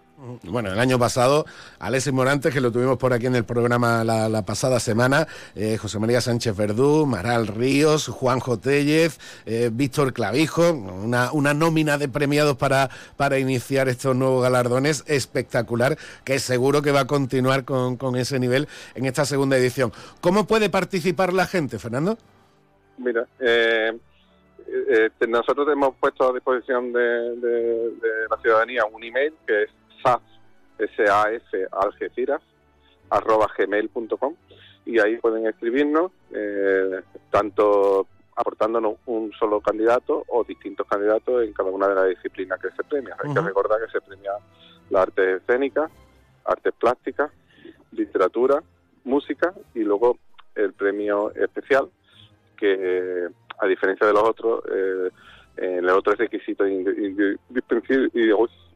S1: Bueno, el año pasado, Alexis Morantes, que lo tuvimos por aquí en el programa la, pasada semana, eh, José María Sánchez Verdú, Maral Ríos, Juanjo Tellez, eh, Víctor Clavijo, una, una nómina de premiados para, para iniciar estos nuevos galardones espectacular, que seguro que va a continuar con, con ese nivel en esta segunda edición. ¿Cómo puede participar la gente, Fernando?
S13: Mira, eh, eh, eh, nosotros hemos puesto a disposición de la ciudadanía un email que es saf, S-A-F, algeciras, arroba gmail.com y ahí pueden escribirnos, eh, tanto aportándonos un solo candidato o distintos candidatos en cada una de las disciplinas que se premia. Hay que recordar que se premia la arte escénica, artes plásticas, literatura, música y luego el premio especial que a diferencia de los otros, eh, eh, los otros requisitos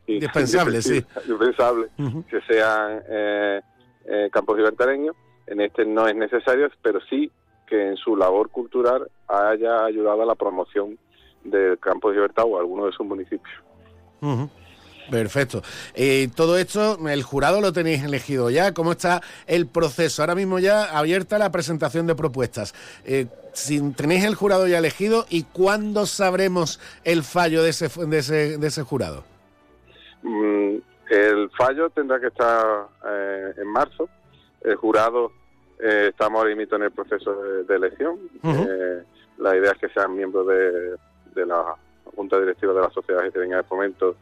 S1: Indispensable, sí.
S13: indispensable, que sean eh, eh, campos libertareños. En este no es necesario, pero sí que en su labor cultural haya ayudado a la promoción del campo de libertad o alguno de sus municipios.
S1: Perfecto. Eh, todo esto, el jurado lo tenéis elegido ya. ¿Cómo está el proceso? Ahora mismo ya abierta la presentación de propuestas. Eh, si tenéis el jurado ya elegido, ¿y cuándo sabremos el fallo de ese, de ese, de ese jurado?
S13: Mm, el fallo tendrá que estar eh, en marzo. El jurado eh, estamos ahora mismo en el proceso de, elección. Eh, la idea es que sean miembros de, de la Junta Directiva de la Sociedad Gestireña de Fomento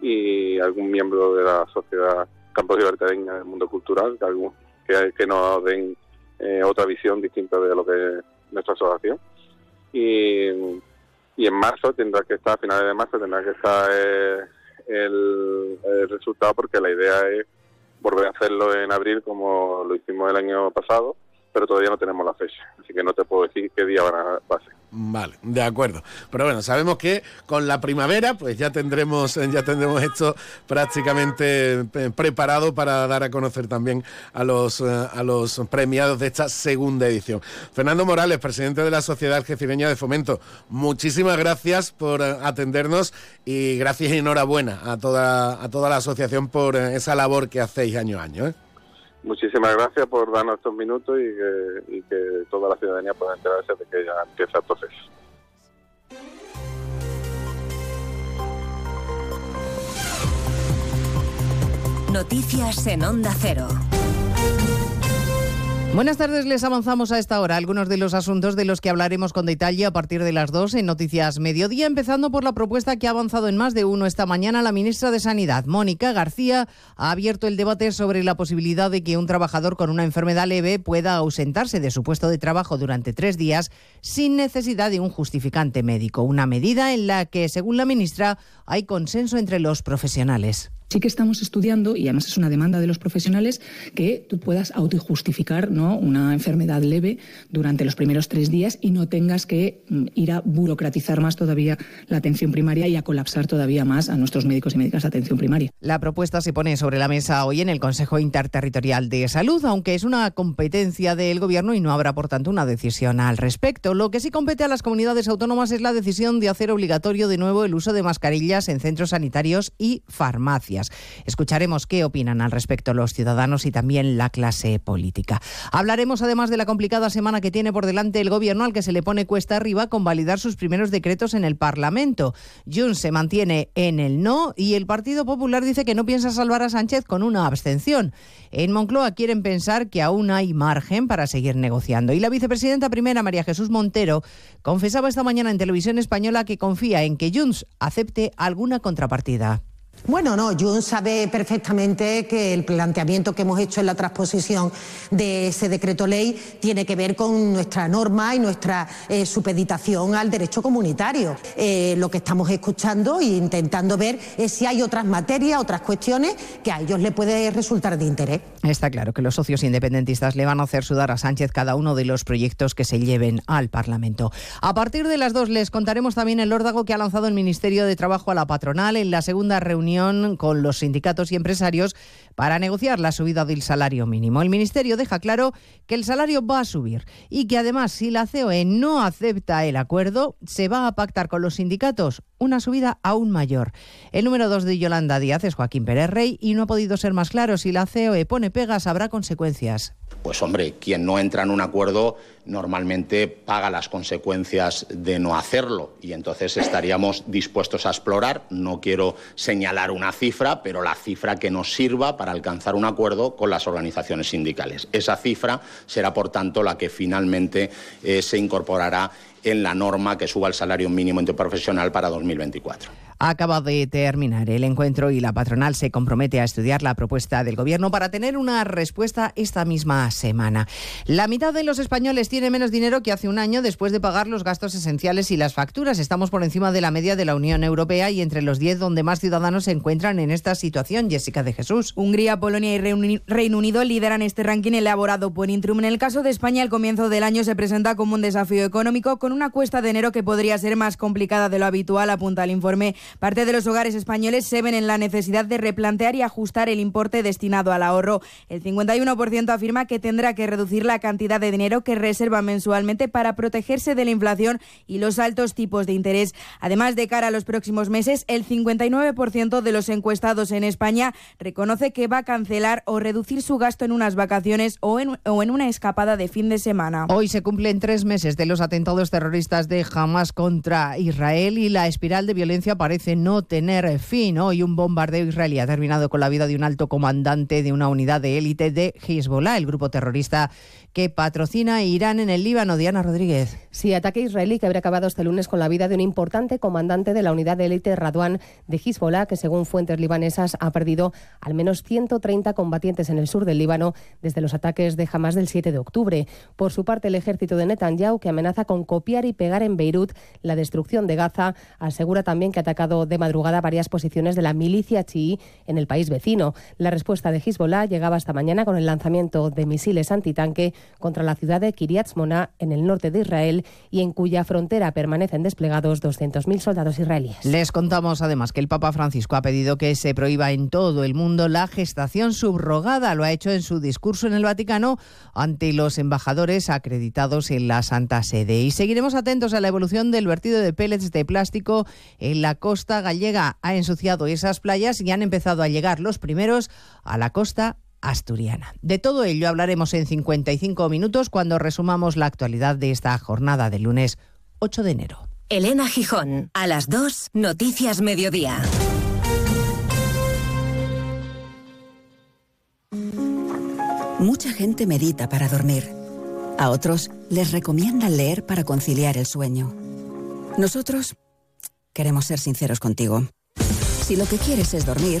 S13: y algún miembro de la Sociedad Campos Libertadeña del Mundo Cultural, que, algún, que, que nos den eh, otra visión distinta de lo que es nuestra asociación. Y, y en marzo tendrá que estar, a finales de marzo tendrá que estar eh, el, resultado porque la idea es volver a hacerlo en abril como lo hicimos el año pasado, pero todavía no tenemos la fecha, así que no te puedo decir qué día van a, ser.
S1: Vale, de acuerdo. Pero bueno, sabemos que con la primavera pues ya tendremos ya tendremos esto prácticamente eh, preparado para dar a conocer también a los eh, a los premiados de esta segunda edición. Fernando Morales, presidente de la Sociedad Algecireña de Fomento, muchísimas gracias por eh, atendernos y gracias y enhorabuena a toda a toda la asociación por esa labor que hacéis año a año.
S13: Muchísimas gracias por darnos estos minutos y que, toda la ciudadanía pueda enterarse de que ya empieza el proceso.
S14: Noticias en Onda Cero.
S15: Buenas tardes, les avanzamos a esta hora algunos de los asuntos de los que hablaremos con detalle a partir de las dos en Noticias Mediodía, empezando por la propuesta que ha avanzado en más de uno esta mañana la ministra de Sanidad, Mónica García, ha abierto el debate sobre la posibilidad de que un trabajador con una enfermedad leve pueda ausentarse de su puesto de trabajo durante tres días sin necesidad de un justificante médico, una medida en la que, según la ministra, hay consenso entre los profesionales.
S16: Sí que estamos estudiando, y además es una demanda de los profesionales, que tú puedas autojustificar ¿no? una enfermedad leve durante los primeros tres días y no tengas que mm, ir a burocratizar más todavía la atención primaria y a colapsar todavía más a nuestros médicos y médicas de atención primaria.
S15: La propuesta se pone sobre la mesa hoy en el Consejo Interterritorial de Salud, aunque es una competencia del Gobierno y no habrá, por tanto, una decisión al respecto. Lo que sí compete a las comunidades autónomas es la decisión de hacer obligatorio de nuevo el uso de mascarillas en centros sanitarios y farmacias. Escucharemos qué opinan al respecto los ciudadanos y también la clase política. Hablaremos además de la complicada semana que tiene por delante el Gobierno al que se le pone cuesta arriba con validar sus primeros decretos en el Parlamento. Junts se mantiene en el no y el Partido Popular dice que no piensa salvar a Sánchez con una abstención. En Moncloa quieren pensar que aún hay margen para seguir negociando. Y la vicepresidenta primera, María Jesús Montero, confesaba esta mañana en televisión española que confía en que Junts acepte alguna contrapartida.
S17: Bueno, no, Jun sabe perfectamente que el planteamiento que hemos hecho en la transposición de ese decreto ley tiene que ver con nuestra norma y nuestra eh, supeditación al derecho comunitario. Eh, lo que estamos escuchando e intentando ver es si hay otras materias, otras cuestiones que a ellos les puede resultar de interés.
S15: Está claro que los socios independentistas le van a hacer sudar a Sánchez cada uno de los proyectos que se lleven al Parlamento. A partir de las dos les contaremos también el órdago que ha lanzado el Ministerio de Trabajo a la patronal en la segunda reunión con los sindicatos y empresarios para negociar la subida del salario mínimo. El Ministerio deja claro que el salario va a subir y que además si la COE no acepta el acuerdo, se va a pactar con los sindicatos una subida aún mayor. El número dos de Yolanda Díaz es Joaquín Pérez Rey y no ha podido ser más claro. Si la COE pone pegas, habrá consecuencias.
S18: Pues hombre, quien no entra en un acuerdo normalmente paga las consecuencias de no hacerlo y entonces estaríamos dispuestos a explorar, no quiero señalar una cifra, pero la cifra que nos sirva para alcanzar un acuerdo con las organizaciones sindicales. Esa cifra será, por tanto, la que finalmente eh, se incorporará en la norma que suba el salario mínimo interprofesional para 2024.
S15: Acaba de terminar el encuentro y la patronal se compromete a estudiar la propuesta del Gobierno para tener una respuesta esta misma semana. La mitad de los españoles tiene menos dinero que hace un año después de pagar los gastos esenciales y las facturas. Estamos por encima de la media de la Unión Europea y entre los 10 donde más ciudadanos se encuentran en esta situación. Jessica de Jesús.
S19: Hungría, Polonia y Reino Unido lideran este ranking elaborado por Intrum. En el caso de España, el comienzo del año se presenta como un desafío económico con una cuesta de enero que podría ser más complicada de lo habitual, apunta el informe Parte de los hogares españoles se ven en la necesidad de replantear y ajustar el importe destinado al ahorro. El 51% afirma que tendrá que reducir la cantidad de dinero que reserva mensualmente para protegerse de la inflación y los altos tipos de interés. Además, de cara a los próximos meses, el 59% de los encuestados en España reconoce que va a cancelar o reducir su gasto en unas vacaciones o en, o en una escapada de fin de semana.
S15: Hoy se cumplen tres meses de los atentados terroristas de Hamas contra Israel y la espiral de violencia parece parece no tener fin. Hoy un bombardeo israelí ha terminado con la vida de un alto comandante de una unidad de élite de Hezbollah, el grupo terrorista que patrocina Irán en el Líbano. Diana Rodríguez.
S20: Sí, ataque israelí que habría acabado este lunes con la vida de un importante comandante de la unidad de élite Radwan de Hezbollah, que según fuentes libanesas ha perdido al menos 130 combatientes en el sur del Líbano desde los ataques de Hamas del 7 de octubre. Por su parte, el ejército de Netanyahu, que amenaza con copiar y pegar en Beirut la destrucción de Gaza, asegura también que ha atacado de madrugada varias posiciones de la milicia chií en el país vecino. La respuesta de Hezbollah llegaba esta mañana con el lanzamiento de misiles antitanque contra la ciudad de Kiryat Mona en el norte de Israel y en cuya frontera permanecen desplegados 200.000 soldados israelíes.
S15: Les contamos además que el Papa Francisco ha pedido que se prohíba en todo el mundo la gestación subrogada. Lo ha hecho en su discurso en el Vaticano ante los embajadores acreditados en la Santa Sede. Y seguiremos atentos a la evolución del vertido de pellets de plástico en la costa gallega. Ha ensuciado esas playas y han empezado a llegar los primeros a la costa asturiana. De todo ello hablaremos en 55 minutos cuando resumamos la actualidad de esta jornada del lunes 8 de enero.
S14: Elena Gijón, a las 2, Noticias Mediodía.
S21: Mucha gente medita para dormir. A otros les recomiendan leer para conciliar el sueño. Nosotros queremos ser sinceros contigo. Si lo que quieres es dormir,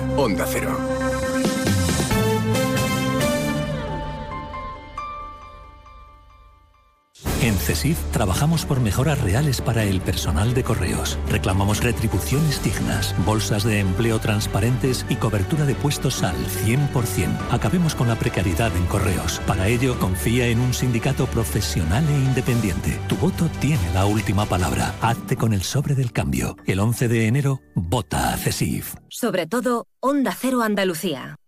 S4: Onda Cero.
S22: Trabajamos por mejoras reales para el personal de correos. Reclamamos retribuciones dignas, bolsas de empleo transparentes y cobertura de puestos al 100%. Acabemos con la precariedad en correos. Para ello, confía en un sindicato profesional e independiente. Tu voto tiene la última palabra. Hazte con el sobre del cambio. El 11 de enero, vota a CESIF.
S14: Sobre todo, Onda Cero Andalucía.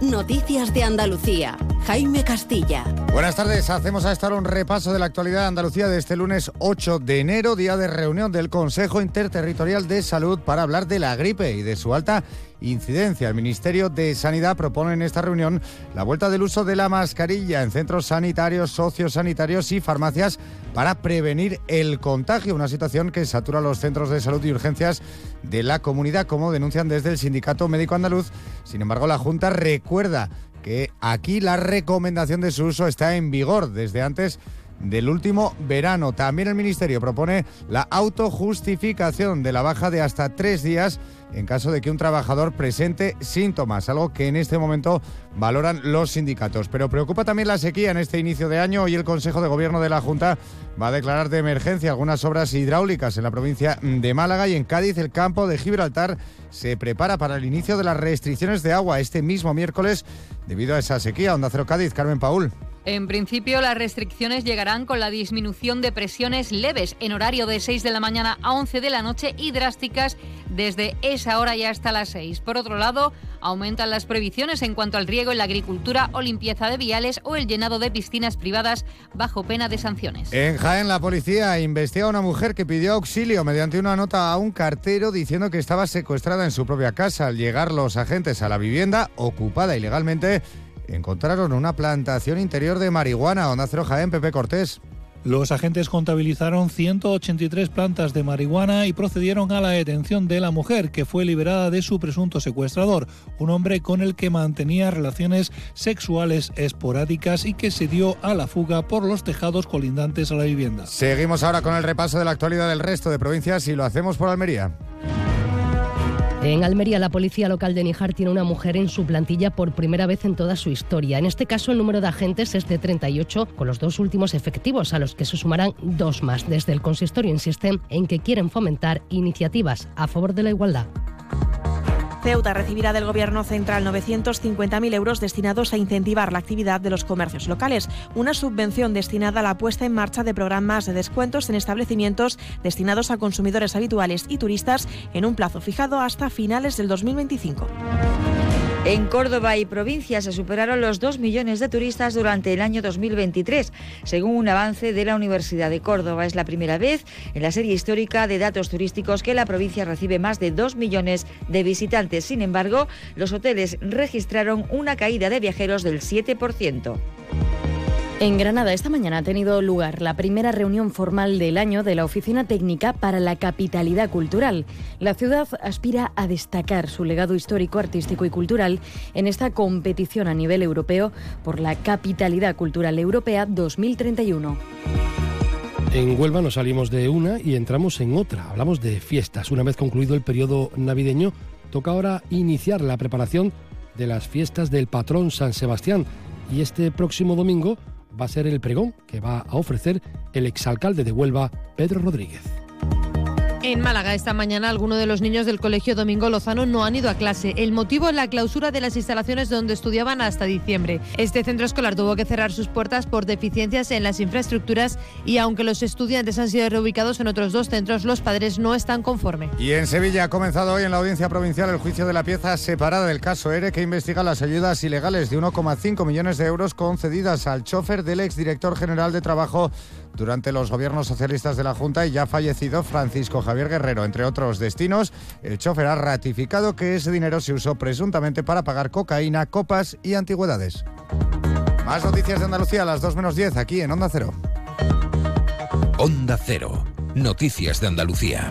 S23: Noticias de Andalucía. Jaime Castilla.
S24: Buenas tardes, hacemos a esta hora un repaso de la actualidad de Andalucía de este lunes 8 de enero, día de reunión del Consejo Interterritorial de Salud para hablar de la gripe y de su alta incidencia. El Ministerio de Sanidad propone en esta reunión la vuelta del uso de la mascarilla en centros sanitarios, sociosanitarios y farmacias para prevenir el contagio, una situación que satura los centros de salud y urgencias de la comunidad, como denuncian desde el Sindicato Médico Andaluz. Sin embargo, la Junta recuerda que aquí la recomendación de su uso está en vigor desde antes del último verano. También el Ministerio propone la autojustificación de la baja de hasta tres días en caso de que un trabajador presente síntomas, algo que en este momento valoran los sindicatos. Pero preocupa también la sequía en este inicio de año y el Consejo de Gobierno de la Junta va a declarar de emergencia algunas obras hidráulicas en la provincia de Málaga y en Cádiz el campo de Gibraltar se prepara para el inicio de las restricciones de agua este mismo miércoles debido a esa sequía. Onda Cero Cádiz, Carmen Paul.
S25: En principio, las restricciones llegarán con la disminución de presiones leves en horario de 6 de la mañana a 11 de la noche y drásticas desde esa hora ya hasta las 6. Por otro lado, aumentan las previsiones en cuanto al riego en la agricultura o limpieza de viales o el llenado de piscinas privadas bajo pena de sanciones.
S24: En Jaén, la policía investiga a una mujer que pidió auxilio mediante una nota a un cartero diciendo que estaba secuestrada en su propia casa. Al llegar los agentes a la vivienda, ocupada ilegalmente, encontraron una plantación interior de marihuana. Onda Cero Jaén, Pepe Cortés.
S26: Los agentes contabilizaron 183 plantas de marihuana y procedieron a la detención de la mujer, que fue liberada de su presunto secuestrador, un hombre con el que mantenía relaciones sexuales esporádicas y que se dio a la fuga por los tejados colindantes a la vivienda.
S24: Seguimos ahora con el repaso de la actualidad del resto de provincias y lo hacemos por Almería.
S27: En Almería, la policía local de Níjar tiene una mujer en su plantilla por primera vez en toda su historia. En este caso, el número de agentes es de 38, con los dos últimos efectivos, a los que se sumarán dos más. Desde el consistorio insisten en que quieren fomentar iniciativas a favor de la igualdad.
S28: Ceuta recibirá del Gobierno central 950.000 euros destinados a incentivar la actividad de los comercios locales. Una subvención destinada a la puesta en marcha de programas de descuentos en establecimientos destinados a consumidores habituales y turistas en un plazo fijado hasta finales del 2025.
S29: En Córdoba y provincia se superaron los 2 millones de turistas durante el año 2023, según un avance de la Universidad de Córdoba. Es la primera vez en la serie histórica de datos turísticos que la provincia recibe más de 2 millones de visitantes. Sin embargo, los hoteles registraron una caída de viajeros del 7%.
S27: En Granada esta mañana ha tenido lugar la primera reunión formal del año de la Oficina Técnica para la Capitalidad Cultural. La ciudad aspira a destacar su legado histórico, artístico y cultural en esta competición a nivel europeo por la Capitalidad Cultural Europea 2031.
S30: En Huelva nos salimos de una y entramos en otra. Hablamos de fiestas. Una vez concluido el periodo navideño, toca ahora iniciar la preparación de las fiestas del patrón San Sebastián. Y este próximo domingo va a ser el pregón que va a ofrecer el exalcalde de Huelva, Pedro Rodríguez.
S31: En Málaga esta mañana algunos de los niños del Colegio Domingo Lozano no han ido a clase. El motivo es la clausura de las instalaciones donde estudiaban hasta diciembre. Este centro escolar tuvo que cerrar sus puertas por deficiencias en las infraestructuras y aunque los estudiantes han sido reubicados en otros dos centros, los padres no están conformes.
S24: Y en Sevilla ha comenzado hoy en la audiencia provincial el juicio de la pieza separada del caso ERE que investiga las ayudas ilegales de 1,5 millones de euros concedidas al chofer del exdirector general de Trabajo durante los gobiernos socialistas de la Junta y ya fallecido Francisco Javier Guerrero. Entre otros destinos, el chofer ha ratificado que ese dinero se usó presuntamente para pagar cocaína, copas y antigüedades. Más noticias de Andalucía a las 2 menos 10 aquí en Onda Cero.
S8: Onda Cero. Noticias de Andalucía.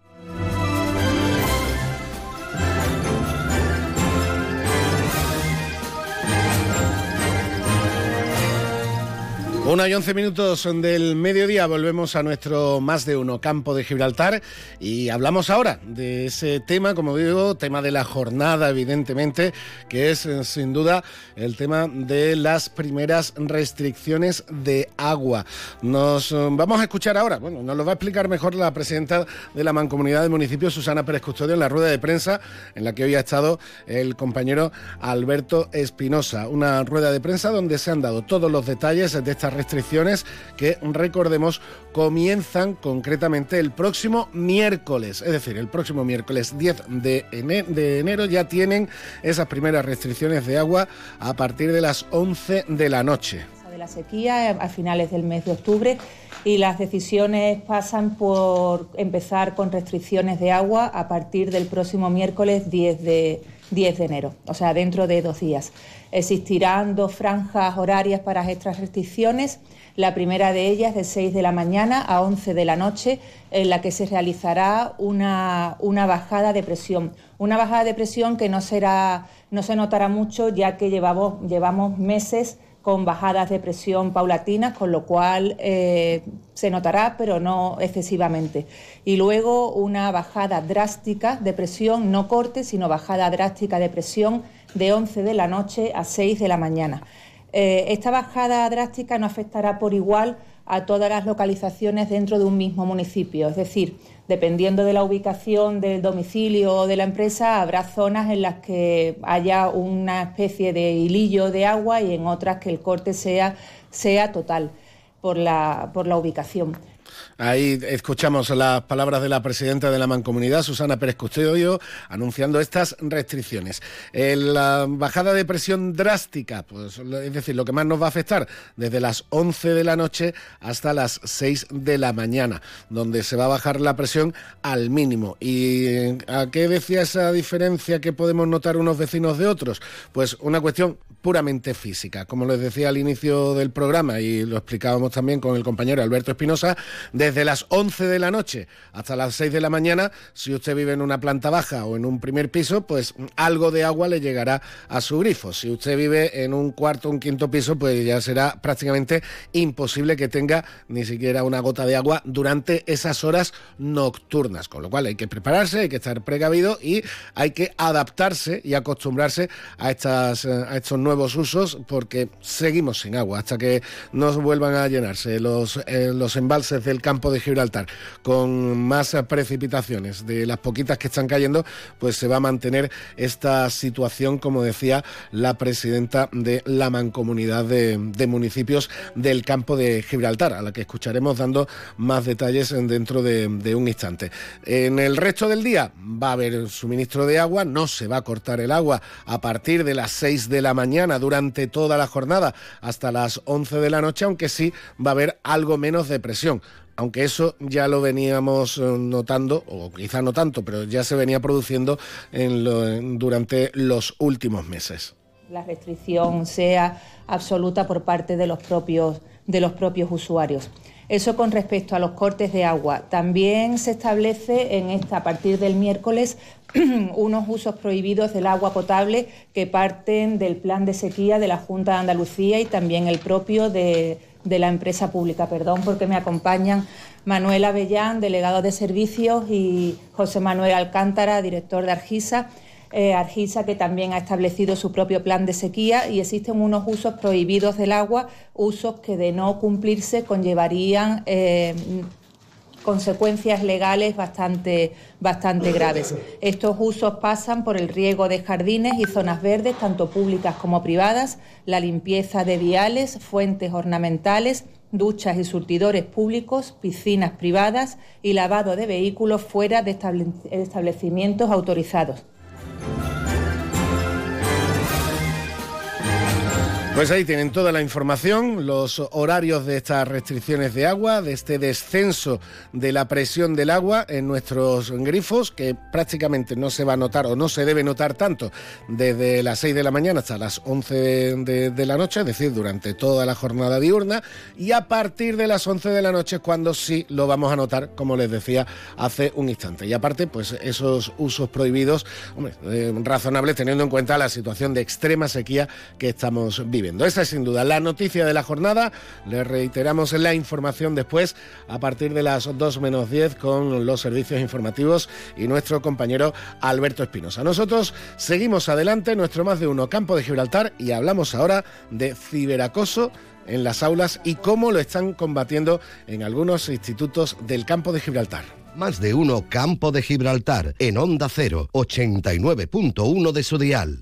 S1: Una y once minutos del mediodía volvemos a nuestro más de uno campo de Gibraltar y hablamos ahora de ese tema, como digo, tema de la jornada, evidentemente, que es eh, sin duda el tema de las primeras restricciones de agua. Nos eh, vamos a escuchar ahora, bueno, nos lo va a explicar mejor la presidenta de la Mancomunidad del Municipio, Susana Pérez Custodio, en la rueda de prensa en la que hoy ha estado el compañero Alberto Espinosa. Una rueda de prensa donde se han dado todos los detalles de esta restricciones que, recordemos, comienzan concretamente el próximo miércoles, es decir, el próximo miércoles 10 de enero, ya tienen esas primeras restricciones de agua a partir de las 11 de la noche.
S32: La sequía a finales del mes de octubre y las decisiones pasan por empezar con restricciones de agua a partir del próximo miércoles 10 de, 10 de enero, o sea, dentro de dos días. Existirán dos franjas horarias para estas restricciones. La primera de ellas de 6 de la mañana a 11 de la noche, en la que se realizará una, una bajada de presión. Una bajada de presión que no, será, no se notará mucho ya que llevamos, llevamos meses con bajadas de presión paulatinas, con lo cual eh, se notará, pero no excesivamente. Y luego una bajada drástica de presión, no corte, sino bajada drástica de presión de 11 de la noche a 6 de la mañana. Eh, esta bajada drástica no afectará por igual a todas las localizaciones dentro de un mismo municipio, es decir, dependiendo de la ubicación del domicilio o de la empresa, habrá zonas en las que haya una especie de hilillo de agua y en otras que el corte sea, sea total por la, por la ubicación.
S1: Ahí escuchamos las palabras de la presidenta de la Mancomunidad, Susana Pérez Custodio, anunciando estas restricciones. La bajada de presión drástica, pues, es decir, lo que más nos va a afectar desde las 11 de la noche hasta las 6 de la mañana, donde se va a bajar la presión al mínimo. ¿Y a qué decía esa diferencia que podemos notar unos vecinos de otros? Pues una cuestión puramente física. Como les decía al inicio del programa y lo explicábamos también con el compañero Alberto Espinosa, desde las 11 de la noche hasta las 6 de la mañana, si usted vive en una planta baja o en un primer piso, pues algo de agua le llegará a su grifo. Si usted vive en un cuarto o un quinto piso, pues ya será prácticamente imposible que tenga ni siquiera una gota de agua durante esas horas nocturnas. Con lo cual hay que prepararse, hay que estar precavido y hay que adaptarse y acostumbrarse a, estas, a estos nuevos usos porque seguimos sin agua hasta que nos vuelvan a llenarse los, eh, los embalses del campo de Gibraltar con más precipitaciones de las poquitas que están cayendo, pues se va a mantener esta situación, como decía la presidenta de la mancomunidad de, municipios del campo de Gibraltar, a la que escucharemos dando más detalles dentro de, de un instante. En el resto del día va a haber suministro de agua, no se va a cortar el agua a partir de las 6 de la mañana durante toda la jornada hasta las 11 de la noche, aunque sí va a haber algo menos de presión aunque eso ya lo veníamos eh, notando, o quizá no tanto, pero ya se venía produciendo durante los últimos meses.
S32: La restricción sea absoluta por parte de los propios, de los propios usuarios. Eso con respecto a los cortes de agua. También se establece en esta, a partir del miércoles unos usos prohibidos del agua potable que parten del plan de sequía de la Junta de Andalucía y también el propio de, la empresa pública. Perdón porque me acompañan Manuel Avellán, delegado de servicios, y José Manuel Alcántara, director de Argisa. Eh, Argisa, que también ha establecido su propio plan de sequía y existen unos usos prohibidos del agua, usos que de no cumplirse conllevarían eh, consecuencias legales bastante, bastante graves. Estos usos pasan por el riego de jardines y zonas verdes, tanto públicas como privadas, la limpieza de viales, fuentes ornamentales, duchas y surtidores públicos, piscinas privadas y lavado de vehículos fuera de establecimientos autorizados.
S1: Pues ahí tienen toda la información, los horarios de estas restricciones de agua, de este descenso de la presión del agua en nuestros grifos, que prácticamente no se va a notar o no se debe notar tanto desde las 6 de la mañana hasta las 11 de, la noche, es decir, durante toda la jornada diurna, y a partir de las 11 de la noche es cuando sí lo vamos a notar, como les decía hace un instante. Y aparte, pues esos usos prohibidos, hombre, eh, razonables teniendo en cuenta la situación de extrema sequía que estamos viviendo. Esa es sin duda la noticia de la jornada. Le reiteramos la información después a partir de las 2 menos 10 con los servicios informativos y nuestro compañero Alberto Espinosa. Nosotros seguimos adelante, nuestro más de uno campo de Gibraltar y hablamos ahora de ciberacoso en las aulas y cómo lo están combatiendo en algunos institutos del campo de Gibraltar.
S8: Más de uno Campo de Gibraltar en Onda 0, 89.1 de su dial.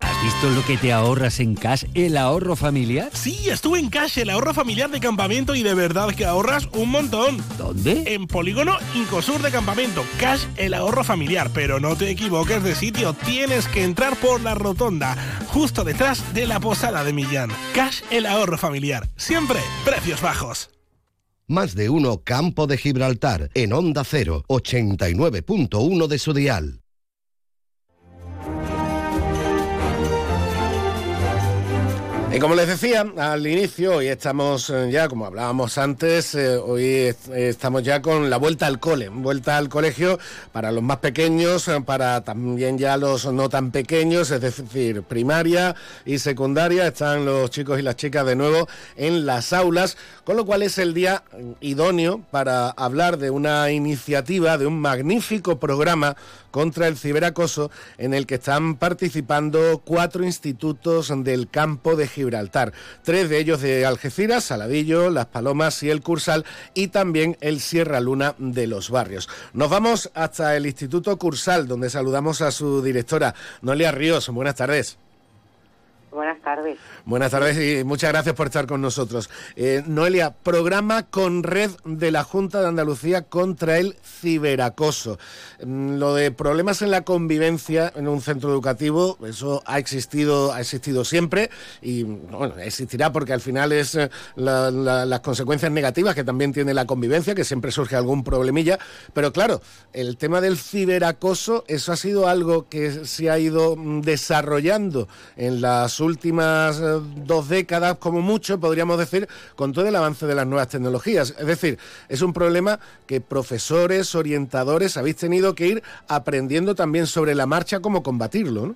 S33: ¿Has visto lo que te ahorras en Cash, el ahorro familiar?
S34: Sí, estuve en Cash, el ahorro familiar de campamento y de verdad que ahorras un montón.
S33: ¿Dónde?
S34: En Polígono Incosur de Campamento. Cash, el ahorro familiar. Pero no te equivoques de sitio, tienes que entrar por la rotonda, justo detrás de la posada de Millán. Cash, el ahorro familiar. Siempre precios bajos.
S8: Más de uno Campo de Gibraltar en Onda 0, 89.1 de su dial.
S1: Y como les decía al inicio, hoy estamos eh, ya, como hablábamos antes, eh, hoy estamos ya con la vuelta al cole, vuelta al colegio para los más pequeños, eh, para también ya los no tan pequeños, es decir, primaria y secundaria, están los chicos y las chicas de nuevo en las aulas, con lo cual es el día idóneo para hablar de una iniciativa, de un magnífico programa contra el ciberacoso en el que están participando cuatro institutos del campo de Tres de ellos de Algeciras, Saladillo, Las Palomas y el Cursal y también el Sierra Luna de los Barrios. Nos vamos hasta el Instituto Cursal donde saludamos a su directora, Noelia Ríos. Buenas tardes.
S35: Buenas tardes.
S1: Buenas tardes y muchas gracias por estar con nosotros. Eh, Noelia, programa con red de la Junta de Andalucía contra el ciberacoso. Mm, lo de problemas en la convivencia en un centro educativo, eso ha existido, ha existido siempre y bueno, existirá porque al final es eh, las consecuencias negativas que también tiene la convivencia, que siempre surge algún problemilla. Pero claro, el tema del ciberacoso, eso ha sido algo que se ha ido mm, desarrollando en las últimas eh, dos décadas, como mucho, podríamos decir, con todo el avance de las nuevas tecnologías. Es decir, es un problema que profesores, orientadores, habéis tenido que ir aprendiendo también sobre la marcha cómo combatirlo.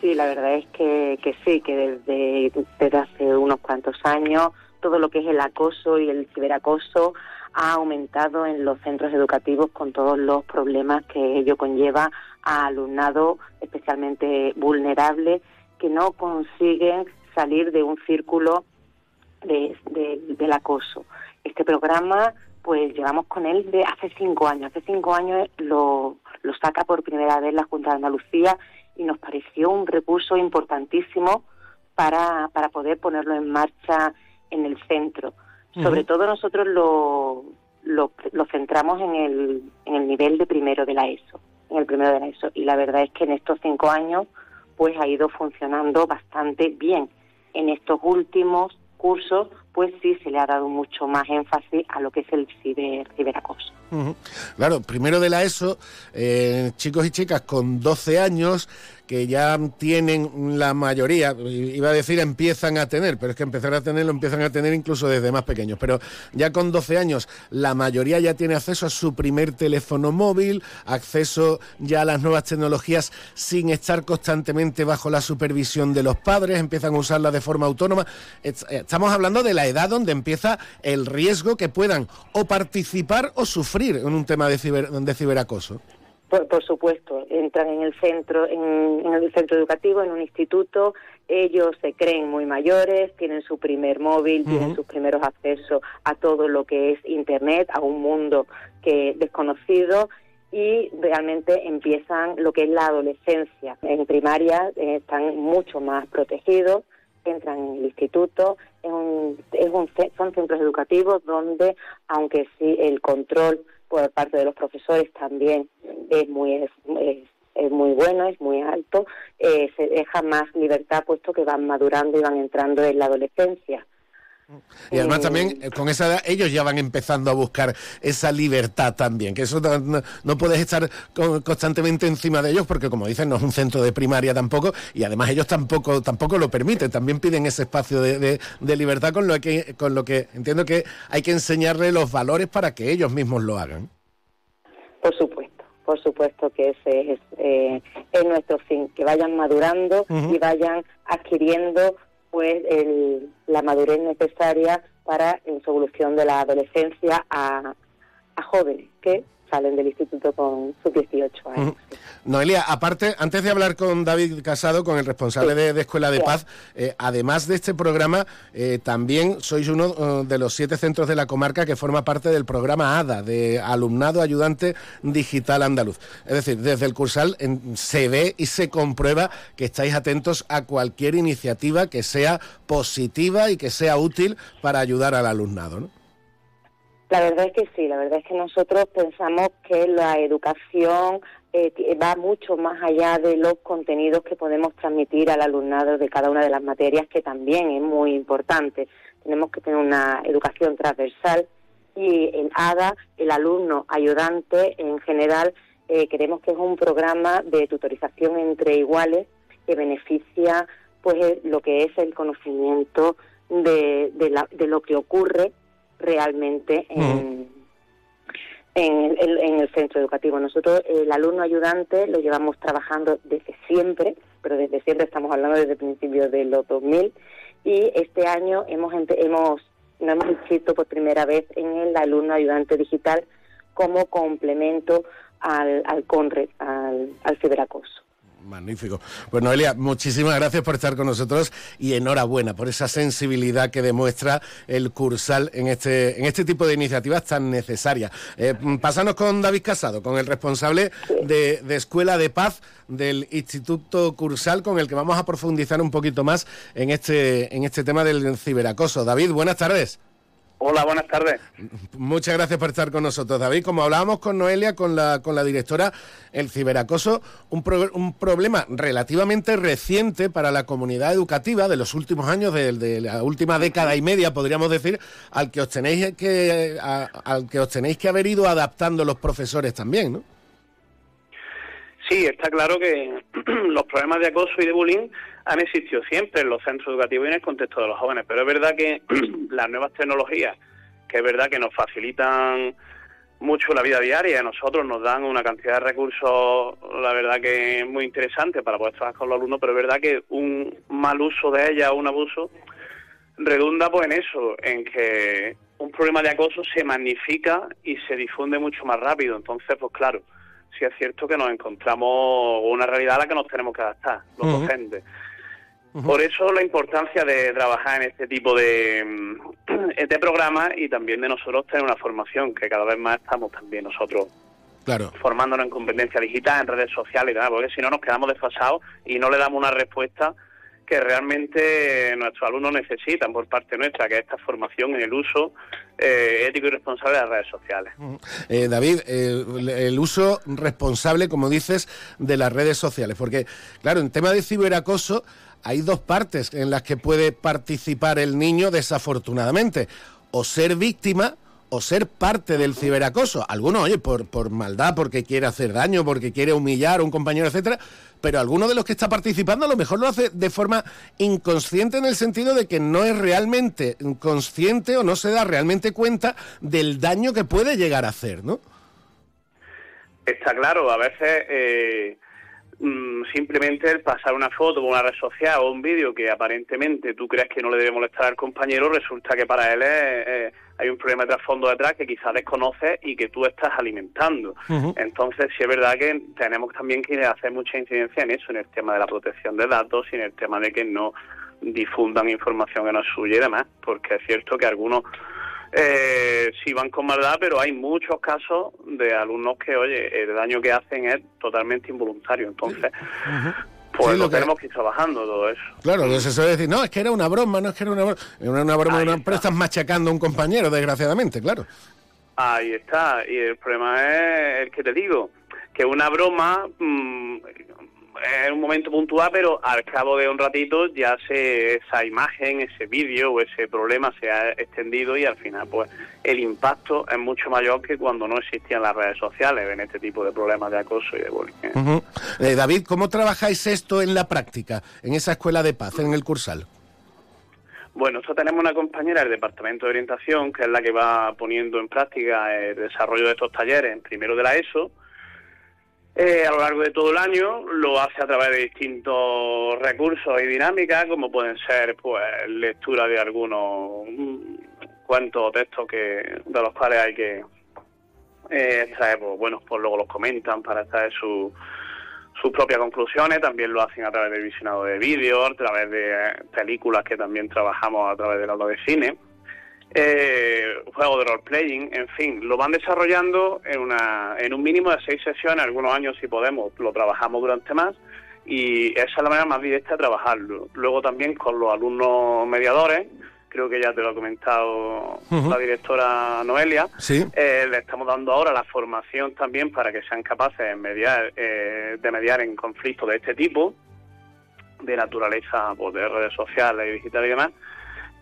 S35: Sí, la verdad es que, que sí, que desde, desde hace unos cuantos años todo lo que es el acoso y el ciberacoso ha aumentado en los centros educativos con todos los problemas que ello conlleva a alumnado especialmente vulnerable que no consiguen salir de un círculo de, del acoso. Este programa, pues llevamos con él de hace cinco años. Hace cinco años lo, lo saca por primera vez la Junta de Andalucía y nos pareció un recurso importantísimo para, para poder ponerlo en marcha en el centro. Sobre todo nosotros lo, lo, lo, centramos en el, en el nivel de primero de la ESO, en el primero de la ESO. Y la verdad es que en estos cinco años pues ha ido funcionando bastante bien. En estos últimos cursos, pues sí se le ha dado mucho más énfasis a lo que es el ciber, ciberacoso.
S1: Claro, primero de la ESO, eh, chicos y chicas con 12 años que ya tienen la mayoría, iba a decir empiezan a tener, pero es que empezar a tener lo empiezan a tener incluso desde más pequeños, pero ya con 12 años la mayoría ya tiene acceso a su primer teléfono móvil, acceso ya a las nuevas tecnologías sin estar constantemente bajo la supervisión de los padres, empiezan a usarla de forma autónoma. Eh, estamos hablando de la edad donde empieza el riesgo que puedan o participar o sufrir en un tema de, ciber, de ciberacoso.
S35: Por, supuesto, entran en el centro, en, el centro educativo, en un instituto, ellos se creen muy mayores, tienen su primer móvil, tienen sus primeros accesos a todo lo que es Internet, a un mundo que desconocido y realmente empiezan lo que es la adolescencia. En primaria eh, están mucho más protegidos, entran en el instituto, es un, es un, son centros educativos donde, aunque sí el control por parte de los profesores también es muy es, es, muy bueno, es muy alto, eh, se deja más libertad puesto que van madurando y van entrando en la adolescencia.
S1: Y además también eh, con esa edad ellos ya van empezando a buscar esa libertad también, que eso no, puedes estar constantemente encima de ellos porque como dicen no es un centro de primaria tampoco y además ellos tampoco tampoco lo permiten, también piden ese espacio de, libertad con lo que con lo que entiendo que hay que enseñarle los valores para que ellos mismos lo hagan.
S35: Por supuesto, por supuesto que ese es, eh, nuestro fin, que vayan madurando y vayan adquiriendo pues la madurez necesaria para en su evolución de la adolescencia a, a jóvenes que salen del instituto con sus 18 años.
S1: Noelia, aparte, antes de hablar con David Casado, con el responsable de, Escuela de Paz, eh, además de este programa, eh, también sois uno eh, de los siete centros de la comarca que forma parte del programa ADA, de Alumnado Ayudante Digital Andaluz. Es decir, desde el Cursal se ve y se comprueba que estáis atentos a cualquier iniciativa que sea positiva y que sea útil para ayudar al alumnado, ¿no?
S35: La verdad es que sí, la verdad es que nosotros pensamos que la educación eh, va mucho más allá de los contenidos que podemos transmitir al alumnado de cada una de las materias, que también es muy importante. Tenemos que tener una educación transversal y en ADA, el alumno ayudante en general, eh, creemos que es un programa de tutorización entre iguales que beneficia pues lo que es el conocimiento de, de lo que ocurre realmente en, en, el, centro educativo. Nosotros, el alumno ayudante, lo llevamos trabajando desde siempre, pero desde siempre estamos hablando desde principios de los 2000, y este año hemos, hemos nos hemos inscrito por primera vez en el alumno ayudante digital como complemento al, al CONRED, al, al ciberacoso.
S1: Magnífico. Pues Noelia, muchísimas gracias por estar con nosotros y enhorabuena por esa sensibilidad que demuestra el Cursal en este, en este tipo de iniciativas tan necesarias. Eh, pasamos con David Casado, con el responsable de, de Escuela de Paz del Instituto Cursal, con el que vamos a profundizar un poquito más en este, en este tema del ciberacoso. David, buenas tardes.
S36: Hola, buenas tardes.
S1: Muchas gracias por estar con nosotros, David. Como hablábamos con Noelia, con la, con la directora, el ciberacoso, un, un problema relativamente reciente para la comunidad educativa de los últimos años, de, la última década y media, podríamos decir, al que os tenéis que, al que os tenéis que haber ido adaptando los profesores también, ¿no?
S36: Sí, está claro que los problemas de acoso y de bullying han existido siempre en los centros educativos y en el contexto de los jóvenes, pero es verdad que las nuevas tecnologías, que es verdad que nos facilitan mucho la vida diaria, a nosotros nos dan una cantidad de recursos, la verdad que es muy interesante para poder trabajar con los alumnos, pero es verdad que un mal uso de ella un abuso redunda pues en eso, en que un problema de acoso se magnifica y se difunde mucho más rápido. Entonces, pues claro, sí es cierto que nos encontramos una realidad a la que nos tenemos que adaptar, los docentes. Por eso la importancia de trabajar en este tipo de, mm, de programas y también de nosotros tener una formación, que cada vez más estamos también nosotros
S1: claro.
S36: formándonos en competencia digital, en redes sociales y demás, porque si no nos quedamos desfasados y no le damos una respuesta que realmente nuestros alumnos necesitan por parte nuestra, que es esta formación en el uso eh, ético y responsable de las redes sociales.
S1: Eh, David, eh, el uso responsable, como dices, de las redes sociales, porque, claro, en tema de ciberacoso hay dos partes en las que puede participar el niño desafortunadamente, o ser víctima o ser parte del ciberacoso. Algunos, oye, por, por maldad, porque quiere hacer daño, porque quiere humillar a un compañero, etcétera, pero alguno de los que está participando a lo mejor lo hace de forma inconsciente en el sentido de que no es realmente consciente o no se da realmente cuenta del daño que puede llegar a hacer, ¿no?
S36: Está claro, a veces eh, simplemente el pasar una foto por una red social o un vídeo que aparentemente tú crees que no le debe molestar al compañero, resulta que para él hay un problema de trasfondo detrás que quizás desconoce y que tú estás alimentando. Entonces, sí es verdad que tenemos también que hacer mucha incidencia en eso, en el tema de la protección de datos y en el tema de que no difundan información que no es suya y demás, porque es cierto que algunos eh, sí van con maldad, pero hay muchos casos de alumnos que, oye, el daño que hacen es totalmente involuntario. Entonces, pues lo, tenemos que ir trabajando todo eso.
S1: Claro, eso se decir, no, es que era una broma, no es que era una broma, era una broma, pero estás machacando a un compañero, desgraciadamente, claro.
S36: Ahí está, y el problema es el que te digo, que una broma, mm, en un momento puntual, pero al cabo de un ratito ya se, esa imagen, ese vídeo o ese problema se ha extendido y al final pues el impacto es mucho mayor que cuando no existían las redes sociales en este tipo de problemas de acoso y de bullying.
S1: ¿eh? Eh, David, ¿cómo trabajáis esto en la práctica, en esa escuela de paz, en el Cursal?
S36: Bueno, nosotros tenemos una compañera del Departamento de Orientación que es la que va poniendo en práctica el desarrollo de estos talleres primero de la ESO, eh, a lo largo de todo el año lo hace a través de distintos recursos y dinámicas, como pueden ser pues lectura de algunos mm, cuentos o textos que de los cuales hay que eh, extraer, pues, bueno, pues luego los comentan para extraer sus propias conclusiones, también lo hacen a través del visionado de vídeos, a través de películas que también trabajamos a través del aula de cine eh, juego de role-playing, en fin, lo van desarrollando en, una, en un mínimo de seis sesiones, algunos años si podemos, lo trabajamos durante más y esa es la manera más directa de trabajarlo. Luego también con los alumnos mediadores, creo que ya te lo ha comentado la directora Noelia, eh, le estamos dando ahora la formación también para que sean capaces de mediar, eh, de mediar en conflictos de este tipo, de naturaleza pues, de redes sociales y digitales y demás,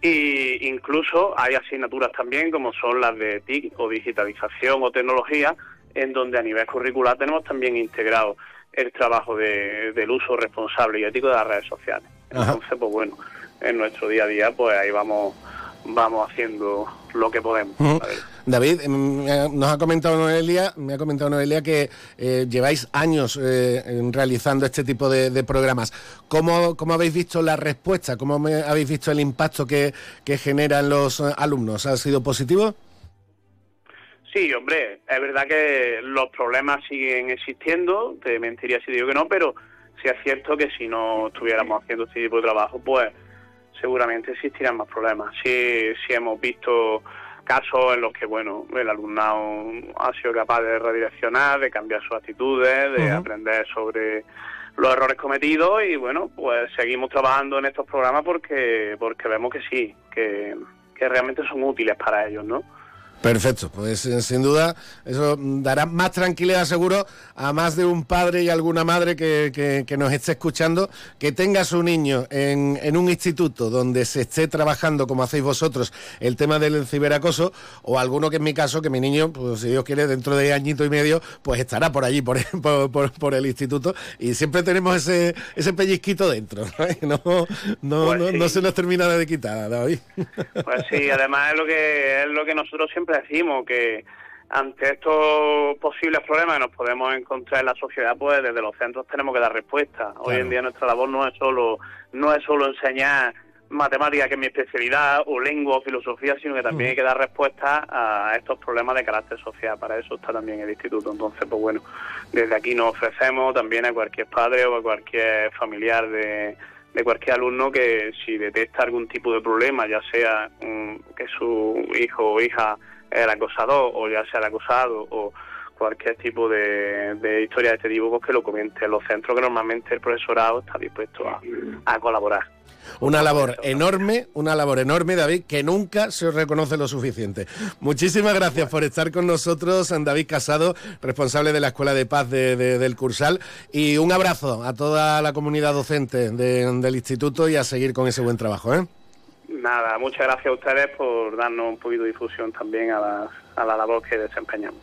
S36: y incluso hay asignaturas también como son las de TIC o digitalización o tecnología, en donde a nivel curricular tenemos también integrado el trabajo de, del uso responsable y ético de las redes sociales. Entonces, pues bueno, en nuestro día a día, pues ahí vamos vamos haciendo lo que podemos.
S1: David, em, nos ha comentado Noelia, me ha comentado Noelia que eh, lleváis años eh, realizando este tipo de, programas. ¿Cómo, ¿Cómo, habéis visto la respuesta? ¿Cómo habéis visto el impacto que, que generan los eh, alumnos? ¿Ha sido positivo?
S36: Sí, hombre, es verdad que los problemas siguen existiendo, te mentiría si digo que no, pero sí es cierto que si no estuviéramos haciendo este tipo de trabajo, pues seguramente existirían más problemas. Sí, sí hemos visto casos en los que, bueno, el alumnado ha sido capaz de redireccionar, de cambiar sus actitudes, de aprender sobre los errores cometidos y, bueno, pues seguimos trabajando en estos programas porque porque vemos que sí, que, que realmente son útiles para ellos, ¿no?
S1: Perfecto, pues eh, sin duda eso dará más tranquilidad seguro a más de un padre y alguna madre que, que, nos esté escuchando, que tenga a su niño en, en, un instituto donde se esté trabajando, como hacéis vosotros, el tema del ciberacoso, o alguno que en mi caso, que mi niño, pues si Dios quiere, dentro de añito y medio, pues estará por allí, por, por, por, el instituto, y siempre tenemos ese, ese pellizquito dentro, ¿no? No, pues no, se nos termina de quitar, David.
S36: Pues sí, además es lo que, es lo que nosotros siempre decimos que ante estos posibles problemas que nos podemos encontrar en la sociedad, pues desde los centros tenemos que dar respuesta. Hoy en día nuestra labor no es solo no es solo enseñar matemática, que es mi especialidad, o lengua o filosofía, sino que también hay que dar respuesta a estos problemas de carácter social. Para eso está también el instituto. Entonces, pues bueno, desde aquí nos ofrecemos también a cualquier padre o a cualquier familiar de, de cualquier alumno que si detecta algún tipo de problema, ya sea mm, que su hijo o hija el acosador o ya sea el acosado o cualquier tipo de, de historia de este tipo, pues que lo comente en los centros que normalmente el profesorado está dispuesto a, colaborar.
S1: Una labor enorme, una labor enorme, David, que nunca se reconoce lo suficiente. Muchísimas gracias por estar con nosotros, David Casado, responsable de la Escuela de Paz del Cursal, y un abrazo a toda la comunidad docente del instituto y a seguir con ese buen trabajo. ¿eh?
S36: Nada, muchas gracias a ustedes por darnos un poquito de difusión también a la, a la labor que desempeñamos.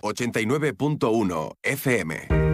S4: 89.1 FM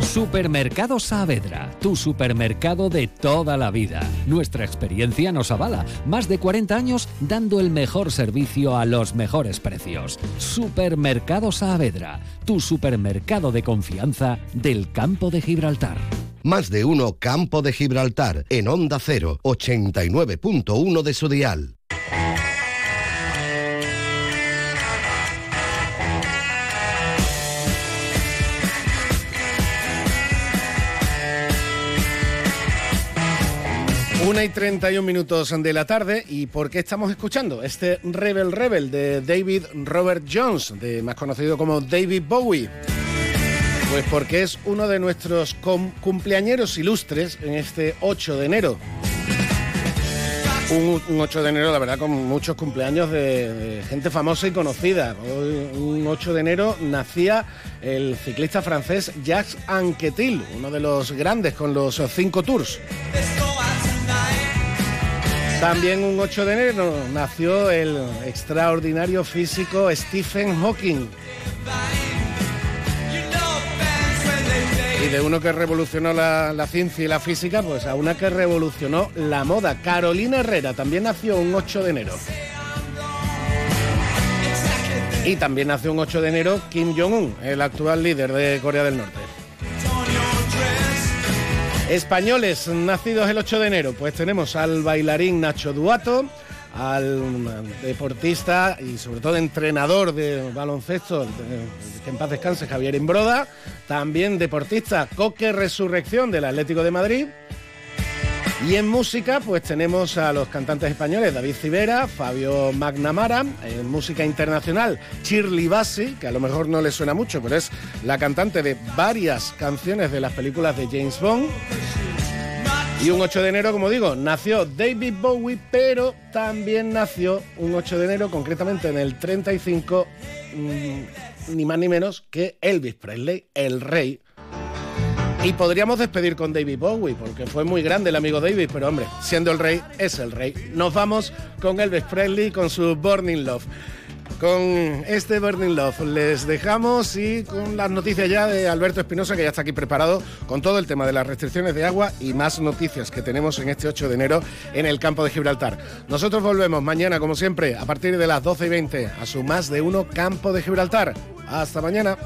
S33: Supermercado Saavedra, tu supermercado de toda la vida. Nuestra experiencia nos avala. Más de 40 años dando el mejor servicio a los mejores precios. Supermercado Saavedra, tu supermercado de confianza del campo de Gibraltar.
S8: Más de uno Campo de Gibraltar en Onda 0, 89.1 de su dial.
S1: Una y 31 minutos de la tarde. ¿Y por qué estamos escuchando este Rebel Rebel de David Robert Jones, más conocido como David Bowie? Pues porque es uno de nuestros cumpleañeros ilustres en este 8 de enero. Un, 8 de enero, la verdad, con muchos cumpleaños de, gente famosa y conocida. Un 8 de enero nacía el ciclista francés Jacques Anquetil, uno de los grandes con los cinco tours. También un 8 de enero nació el extraordinario físico Stephen Hawking. Y de uno que revolucionó la, ciencia y la física, pues a una que revolucionó la moda. Carolina Herrera también nació un 8 de enero. Y también nació un 8 de enero Kim Jong-un, el actual líder de Corea del Norte. Españoles nacidos el 8 de enero, pues tenemos al bailarín Nacho Duato, al deportista y sobre todo entrenador de baloncesto, que en paz descanse, Javier Imbroda, también deportista Coque Resurrección del Atlético de Madrid, y en música, pues tenemos a los cantantes españoles David Civera, Fabio Magnamara, en música internacional Shirley Bassey, que a lo mejor no le suena mucho, pero es la cantante de varias canciones de las películas de James Bond. Y un 8 de enero, como digo, nació David Bowie, pero también nació un 8 de enero, concretamente en el 35, mm, ni más ni menos que Elvis Presley, el rey y podríamos despedir con David Bowie, porque fue muy grande el amigo David, pero hombre, siendo el rey, es el rey. Nos vamos con Elvis Presley con su Burning Love. Con este Burning Love les dejamos y con las noticias ya de Alberto Espinosa, que ya está aquí preparado con todo el tema de las restricciones de agua y más noticias que tenemos en este 8 de enero en el campo de Gibraltar. Nosotros volvemos mañana, como siempre, a partir de las 12 y 20 a su más de uno campo de Gibraltar. Hasta mañana.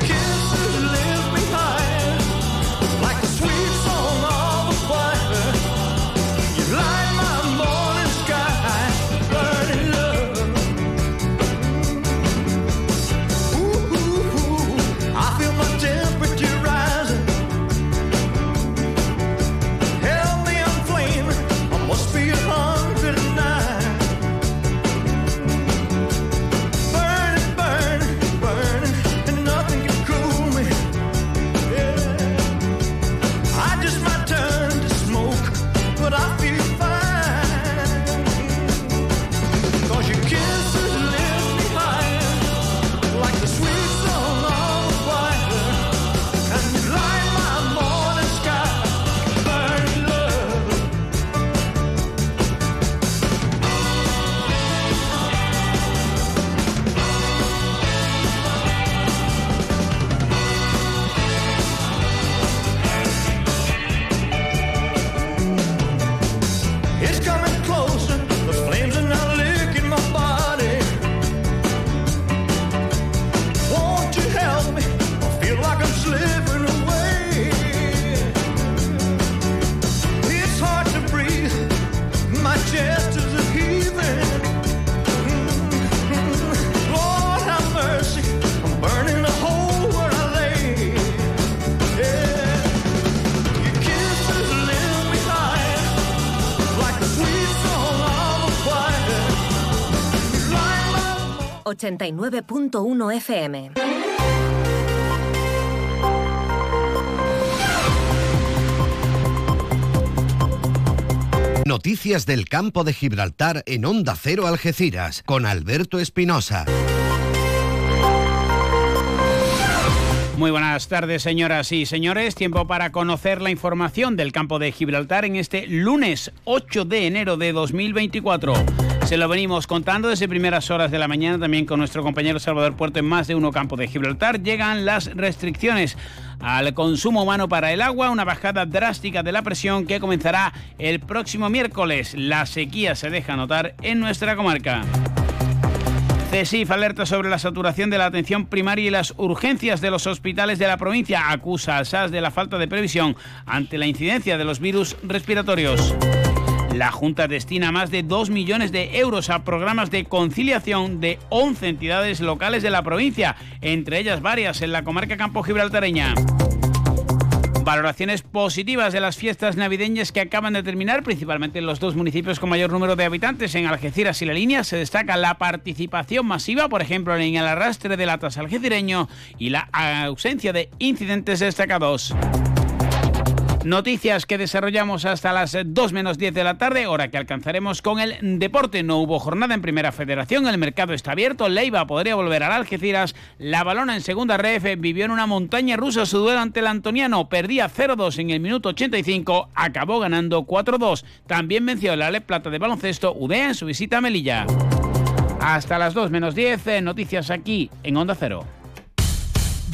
S14: kiss FM.
S8: Noticias del campo de Gibraltar en Onda Cero Algeciras con Alberto Espinosa.
S5: Muy buenas tardes, señoras y señores. Tiempo para conocer la información del campo de Gibraltar en este lunes 8 de enero de 2024. Se lo venimos contando desde primeras horas de la mañana también con nuestro compañero Salvador Puerto en más de uno campo de Gibraltar. Llegan las restricciones al consumo humano para el agua, una bajada drástica de la presión que comenzará el próximo miércoles. La sequía se deja notar en nuestra comarca. CESIF alerta sobre la saturación de la atención primaria y las urgencias de los hospitales de la provincia. Acusa al SAS de la falta de previsión ante la incidencia de los virus respiratorios. La Junta destina más de 2 millones de euros a programas de conciliación de 11 entidades locales de la provincia, entre ellas varias en la comarca Campo Gibraltareña. Valoraciones positivas de las fiestas navideñas que acaban de terminar, principalmente en los dos municipios con mayor número de habitantes, en Algeciras y La Línea, se destaca la participación masiva, por ejemplo, en el arrastre de latas algecireño y la ausencia de incidentes destacados. Noticias que desarrollamos hasta las 2 menos 10 de la tarde, hora que alcanzaremos con el deporte. No hubo jornada en Primera Federación, el mercado está abierto, Leiva podría volver al Algeciras, la balona en segunda ref vivió en una montaña rusa su duelo ante el Antoniano, perdía 0-2 en el minuto 85, acabó ganando 4-2. También venció el Ale Plata de baloncesto Udea en su visita a Melilla. Hasta las 2 menos 10, eh, noticias aquí en Onda Cero.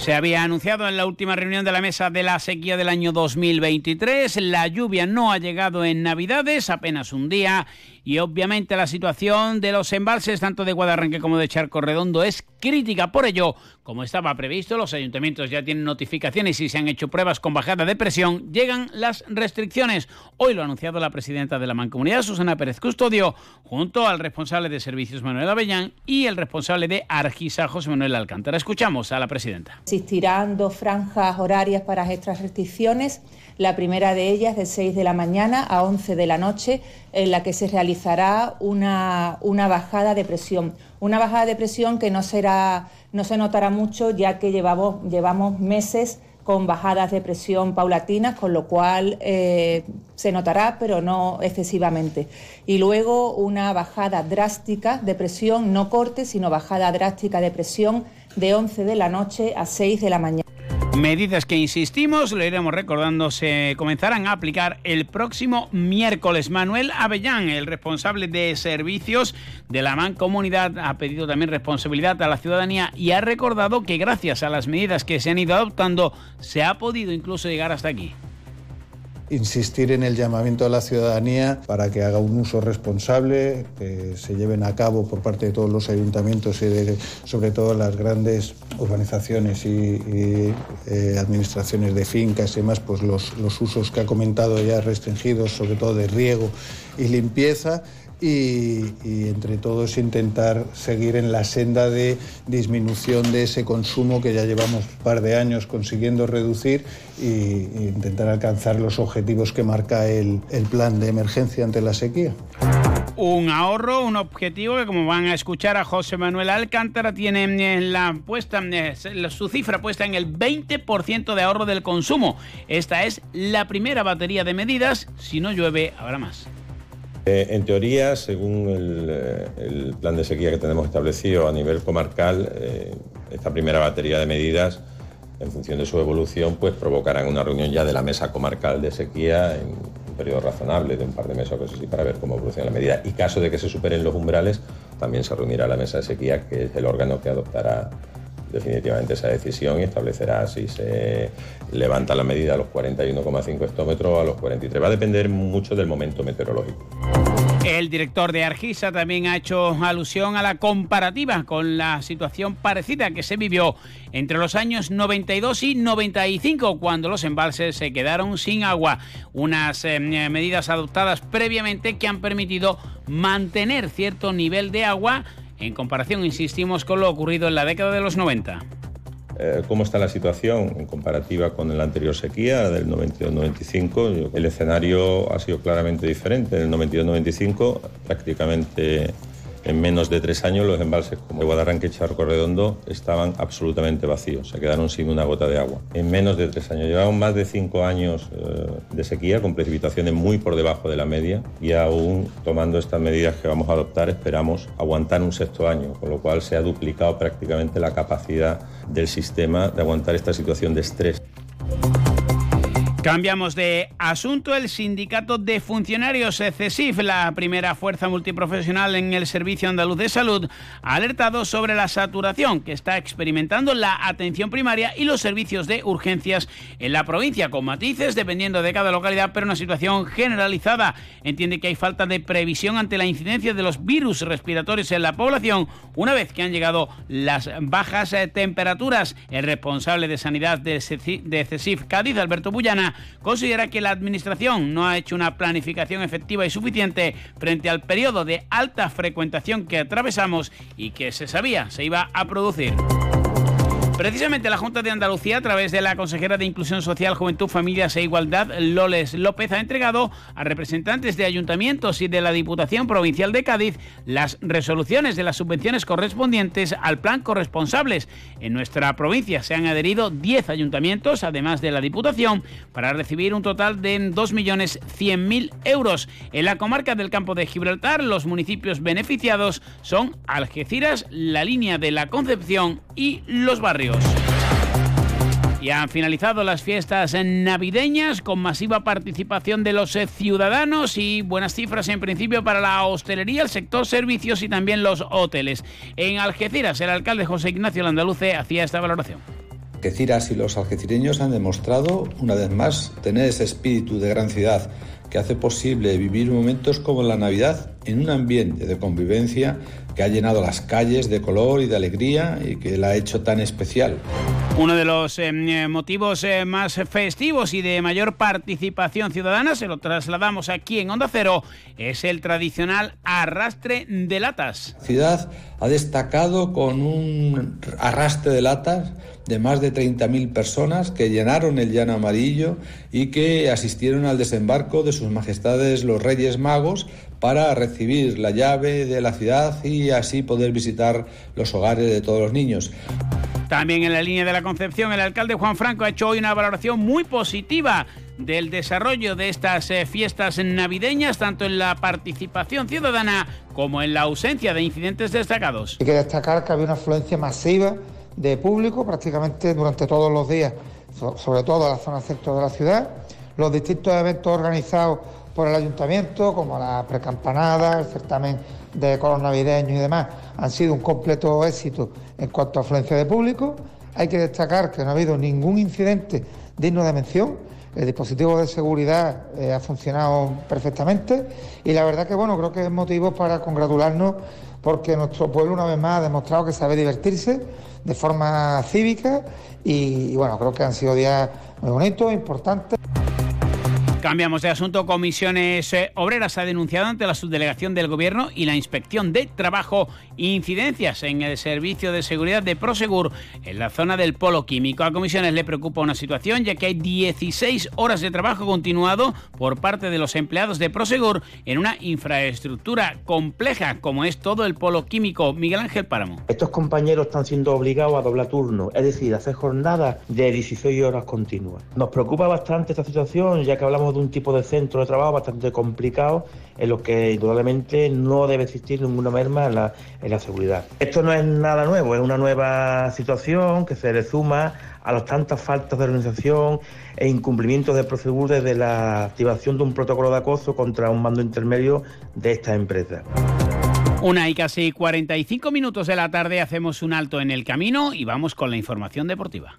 S5: Se había anunciado en la última reunión de la mesa de la sequía del año 2023. La lluvia no ha llegado en Navidades, apenas un día, y obviamente la situación de los embalses, tanto de Guadarranque como de Charco Redondo, es crítica. Por ello, como estaba previsto, los ayuntamientos ya tienen notificaciones y se han hecho pruebas con bajada de presión, llegan las restricciones. Hoy lo ha anunciado la presidenta de la Mancomunidad, Susana Pérez Custodio, junto al responsable de servicios Manuel Avellán y el responsable de Argisa, José Manuel Alcántara. Escuchamos a la presidenta.
S32: Existirán franjas horarias para estas restricciones. La primera de ellas de 6 de la mañana a 11 de la noche, en la que se realiza realizará una, una bajada de presión. Una bajada de presión que no, será, no se notará mucho ya que llevamos, llevamos meses con bajadas de presión paulatinas, con lo cual eh, se notará, pero no excesivamente. Y luego una bajada drástica de presión, no corte, sino bajada drástica de presión de 11 de la noche a 6 de la mañana.
S5: Medidas que, insistimos, lo iremos recordando, se comenzarán a aplicar el próximo miércoles. Manuel Avellán, el responsable de servicios de la Mancomunidad, ha pedido también responsabilidad a la ciudadanía y ha recordado que gracias a las medidas que se han ido adoptando, se ha podido incluso llegar hasta aquí
S37: insistir en el llamamiento a la ciudadanía para que haga un uso responsable, que se lleven a cabo por parte de todos los ayuntamientos y de, sobre todo las grandes urbanizaciones y, eh, administraciones de fincas y demás, pues los, los usos que ha comentado ya restringidos, sobre todo de riego y limpieza y, entre todos intentar seguir en la senda de disminución de ese consumo que ya llevamos un par de años consiguiendo reducir e, intentar alcanzar los objetivos que marca el, plan de emergencia ante la sequía.
S5: Un ahorro, un objetivo que como van a escuchar a José Manuel Alcántara tiene la puesta, su cifra puesta en el 20% de ahorro del consumo. Esta es la primera batería de medidas. Si no llueve, habrá más.
S38: Eh, en teoría, según eh, el, plan de sequía que tenemos establecido a nivel comarcal, eh, esta primera batería de medidas, en función de su evolución, pues provocarán una reunión ya de la mesa comarcal de sequía en un periodo razonable de un par de meses o cosas así para ver cómo evoluciona la medida. Y caso de que se superen los umbrales, también se reunirá la mesa de sequía, que es el órgano que adoptará definitivamente esa decisión y establecerá si se levanta la medida a los 41,5 hectómetros o a los 43. Va a depender mucho del momento meteorológico.
S5: El director de Argisa también ha hecho alusión a la comparativa con la situación parecida que se vivió entre los años 92 y 95, cuando los embalses se quedaron sin agua. Unas eh, medidas adoptadas previamente que han permitido mantener cierto nivel de agua en comparación, insistimos, con lo ocurrido en la década de los 90.
S38: Eh, ¿Cómo está la situación en comparativa con la anterior sequía del 92-95? El escenario ha sido claramente diferente. En el 92-95 prácticamente en menos de tres años los embalses como Guadarranque y Charco Redondo estaban absolutamente vacíos, se quedaron sin una gota de agua. En menos de tres años. Llevamos más de cinco años eh, de sequía con precipitaciones muy por debajo de la media y aún tomando estas medidas que vamos a adoptar esperamos aguantar un sexto año, con lo cual se ha duplicado prácticamente la capacidad del sistema de aguantar esta situación de estrés.
S5: Cambiamos de asunto. El sindicato de funcionarios CESIF, la primera fuerza multiprofesional en el Servicio Andaluz de Salud, ha alertado sobre la saturación que está experimentando la atención primaria y los servicios de urgencias en la provincia, con matices dependiendo de cada localidad, pero una situación generalizada. Entiende que hay falta de previsión ante la incidencia de los virus respiratorios en la población una vez que han llegado las bajas eh, temperaturas. El responsable de sanidad de CESIF Cádiz, Alberto Bullana, considera que la Administración no ha hecho una planificación efectiva y suficiente frente al periodo de alta frecuentación que atravesamos y que se sabía se iba a producir. Precisamente la Junta de Andalucía, a través de la consejera de Inclusión Social, Juventud, Familias e Igualdad, Loles López, ha entregado a representantes de ayuntamientos y de la Diputación Provincial de Cádiz las resoluciones de las subvenciones correspondientes al plan corresponsables. En nuestra provincia se han adherido 10 ayuntamientos, además de la Diputación, para recibir un total de 2.100.000 euros. En la comarca del Campo de Gibraltar, los municipios beneficiados son Algeciras, la línea de la Concepción y los barrios. Y han finalizado las fiestas navideñas con masiva participación de los eh, ciudadanos y buenas cifras en principio para la hostelería, el sector servicios y también los hoteles. En Algeciras, el alcalde José Ignacio Landaluce hacía esta valoración.
S39: Algeciras y los algecireños han demostrado, una vez más, tener ese espíritu de gran ciudad que hace posible vivir momentos como la Navidad en un ambiente de convivencia que ha llenado las calles de color y de alegría y que la ha hecho tan especial.
S5: Uno de los eh, eh, motivos eh, más festivos y de mayor participación ciudadana, se lo trasladamos aquí en Onda Cero, es el tradicional arrastre de latas.
S39: La ciudad ha destacado con un arrastre de latas de más de 30.000 personas que llenaron el llano amarillo y que asistieron al desembarco de sus majestades los Reyes Magos para recibir la llave de la ciudad y así poder visitar los hogares de todos los niños.
S5: También en la línea de la Concepción, el alcalde Juan Franco ha hecho hoy una valoración muy positiva del desarrollo de estas eh, fiestas navideñas, tanto en la participación ciudadana como en la ausencia de incidentes destacados.
S40: Hay que destacar que había una afluencia masiva de público prácticamente durante todos los días, sobre todo en la zona centro de la ciudad. Los distintos eventos organizados por el ayuntamiento, como la precampanada, el certamen de color navideños y demás, han sido un completo éxito en cuanto a afluencia de público. Hay que destacar que no ha habido ningún incidente digno de mención. El dispositivo de seguridad eh, ha funcionado perfectamente y la verdad que bueno, creo que es motivo para congratularnos porque nuestro pueblo una vez más ha demostrado que sabe divertirse de forma cívica y, bueno, creo que han sido días muy bonitos, importantes.
S5: Cambiamos de asunto. Comisiones eh, Obreras ha denunciado ante la subdelegación del Gobierno y la Inspección de Trabajo incidencias en el servicio de seguridad de Prosegur en la zona del polo químico. A Comisiones le preocupa una situación ya que hay 16 horas de trabajo continuado por parte de los empleados de Prosegur en una infraestructura compleja como es todo el polo químico. Miguel Ángel Páramo.
S41: Estos compañeros están siendo obligados a doblar turno, es decir, hacer jornadas de 16 horas continuas. Nos preocupa bastante esta situación ya que hablamos de un tipo de centro de trabajo bastante complicado en lo que indudablemente no debe existir ninguna merma en la, en la seguridad. Esto no es nada nuevo, es una nueva situación que se le suma a las tantas faltas de organización e incumplimientos de proceduras de la activación de un protocolo de acoso contra un mando intermedio de esta empresa.
S5: Una y casi 45 minutos de la tarde hacemos un alto en el camino y vamos con la información deportiva.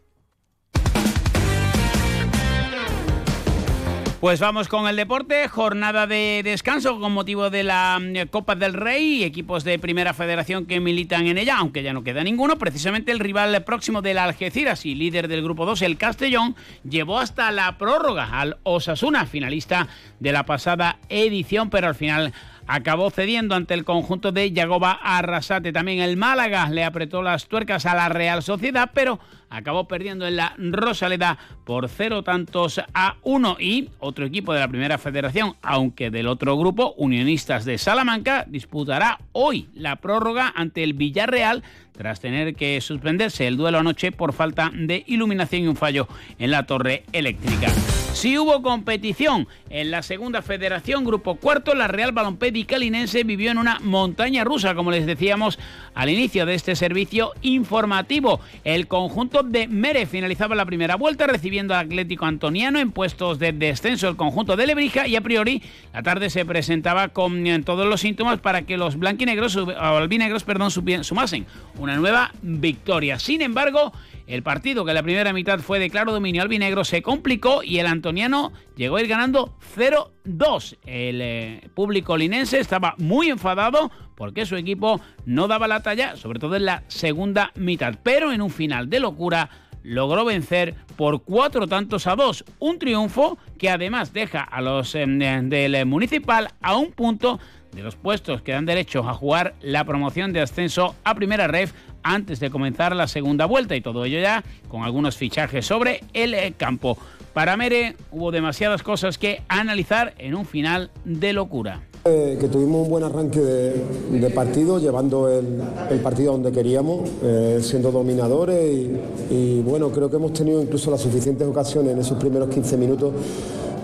S5: Pues vamos con el deporte, jornada de descanso con motivo de la mm, Copa del Rey, equipos de Primera Federación que militan en ella, aunque ya no queda ninguno, precisamente el rival próximo del Algeciras y líder del grupo 2, el Castellón, llevó hasta la prórroga al Osasuna, finalista de la pasada edición, pero al final acabó cediendo ante el conjunto de Yagoba Arrasate. También el Málaga le apretó las tuercas a la Real Sociedad, pero acabó perdiendo en la Rosaleda por cero tantos a uno. Y otro equipo de la Primera Federación, aunque del otro grupo, Unionistas de Salamanca, disputará hoy la prórroga ante el Villarreal tras tener que suspenderse el duelo anoche por falta de iluminación y un fallo en la torre eléctrica. Si hubo competición en la segunda federación, grupo cuarto, la Real Balompédica Calinense vivió en una montaña rusa, como les decíamos al inicio de este servicio informativo. El conjunto de Mere finalizaba la primera vuelta recibiendo al Atlético Antoniano en puestos de descenso el conjunto de Lebrija y a priori la tarde se presentaba con eh, todos los síntomas para que los blanquinegros o albinegros perdón, sumasen una nueva victoria. Sin embargo, el partido, que en la primera mitad fue de claro dominio albinegro, se complicó y el antoniano llegó a ir ganando 0-2. El eh, público linense estaba muy enfadado porque su equipo no daba la talla, sobre todo en la segunda mitad. Pero en un final de locura logró vencer por cuatro tantos a dos. Un triunfo que además deja a los eh, del municipal a un punto de los puestos que dan derecho a jugar la promoción de ascenso a primera ref antes de comenzar la segunda vuelta y todo ello ya con algunos fichajes sobre el eh, campo. Para Mere hubo demasiadas cosas que analizar en un final de locura.
S42: Eh, que tuvimos un buen arranque de, partido, llevando el, partido donde queríamos, eh, siendo dominadores y, y, bueno, creo que hemos tenido incluso las suficientes ocasiones en esos primeros 15 minutos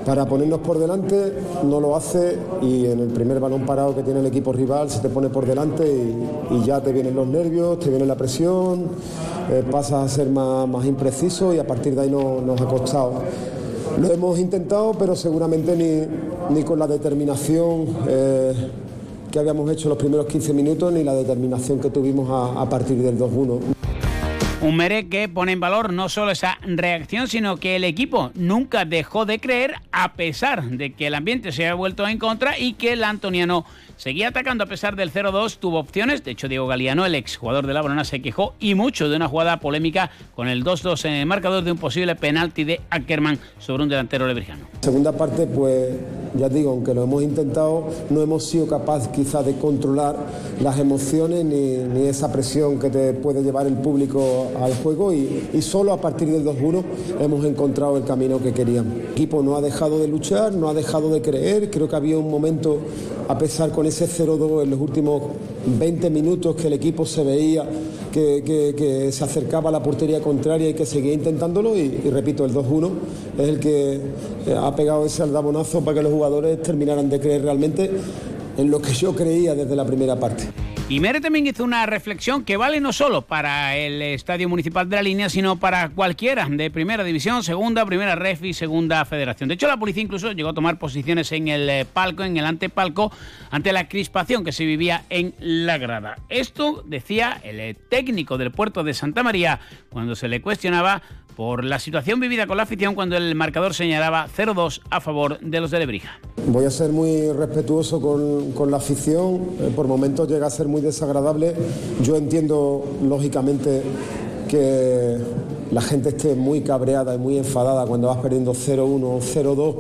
S42: para ponernos por delante, no lo hace y en el primer balón parado que tiene el equipo rival se te pone por delante y, ya te vienen los nervios, te viene la presión, eh, pasas a ser más, impreciso y a partir de ahí no, nos ha costado. Lo hemos intentado, pero seguramente ni, ni con la determinación eh, que habíamos hecho los primeros 15 minutos, ni la determinación que tuvimos a, a partir del 2-1.
S5: Un Mere que pone en valor no solo esa reacción, sino que el equipo nunca dejó de creer a pesar de que el ambiente se ha vuelto en contra y que el antoniano seguía atacando a pesar del 0-2, tuvo opciones. De hecho, Diego Galeano, el exjugador de la Barona, se quejó y mucho de una jugada polémica con el 2-2 en el marcador de un posible penalti de Ackerman sobre un delantero lebrijano.
S42: Segunda parte, pues ya digo, aunque lo hemos intentado, no hemos sido capaces quizás de controlar las emociones ni, ni, esa presión que te puede llevar el público al juego y, y solo a partir del 2-1 hemos encontrado el camino que queríamos. El equipo no ha dejado de luchar, no ha dejado de creer, creo que había un momento, a pesar con ese 0-2 en los últimos 20 minutos que el equipo se veía que, se acercaba a la portería contraria y que seguía intentándolo y, y repito, el 2-1 es el que ha pegado ese aldabonazo para que los jugadores terminaran de creer realmente en lo que yo creía desde la primera parte.
S5: Y Mere también hizo una reflexión que vale no solo para el Estadio Municipal de la Línea, sino para cualquiera de Primera División, Segunda, Primera Ref y Segunda Federación. De hecho, la policía incluso llegó a tomar posiciones en el palco, en el antepalco, ante la crispación que se vivía en la grada. Esto decía el técnico del puerto de Santa María cuando se le cuestionaba por la situación vivida con la afición cuando el marcador señalaba 0-2 a favor de los de Lebrija.
S42: Voy a ser muy respetuoso con, con la afición, eh, por momentos llega a ser muy desagradable. Yo entiendo, lógicamente, que la gente esté muy cabreada y muy enfadada cuando vas perdiendo 0-1 o 0-2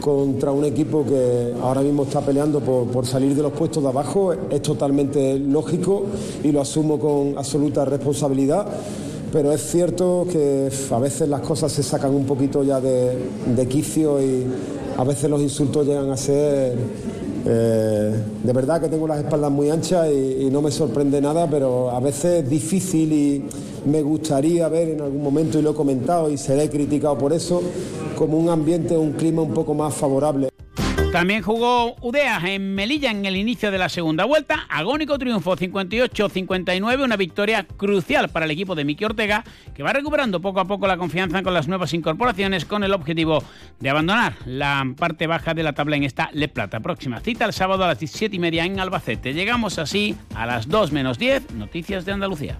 S42: contra un equipo que ahora mismo está peleando por, por, salir de los puestos de abajo. Es totalmente lógico y lo asumo con absoluta responsabilidad pero es cierto que a veces las cosas se sacan un poquito ya de, quicio y a veces los insultos llegan a ser... Eh, de verdad que tengo las espaldas muy anchas y, y, no me sorprende nada, pero a veces es difícil y me gustaría ver en algún momento, y lo he comentado y seré criticado por eso, como un ambiente, un clima un poco más favorable.
S5: También jugó Udea en Melilla en el inicio de la segunda vuelta. Agónico triunfo 58-59, una victoria crucial para el equipo de Miki Ortega, que va recuperando poco a poco la confianza con las nuevas incorporaciones con el objetivo de abandonar la parte baja de la tabla en esta Le Plata. Próxima cita el sábado a las 17 y media en Albacete. Llegamos así a las 2 menos 10, noticias de Andalucía.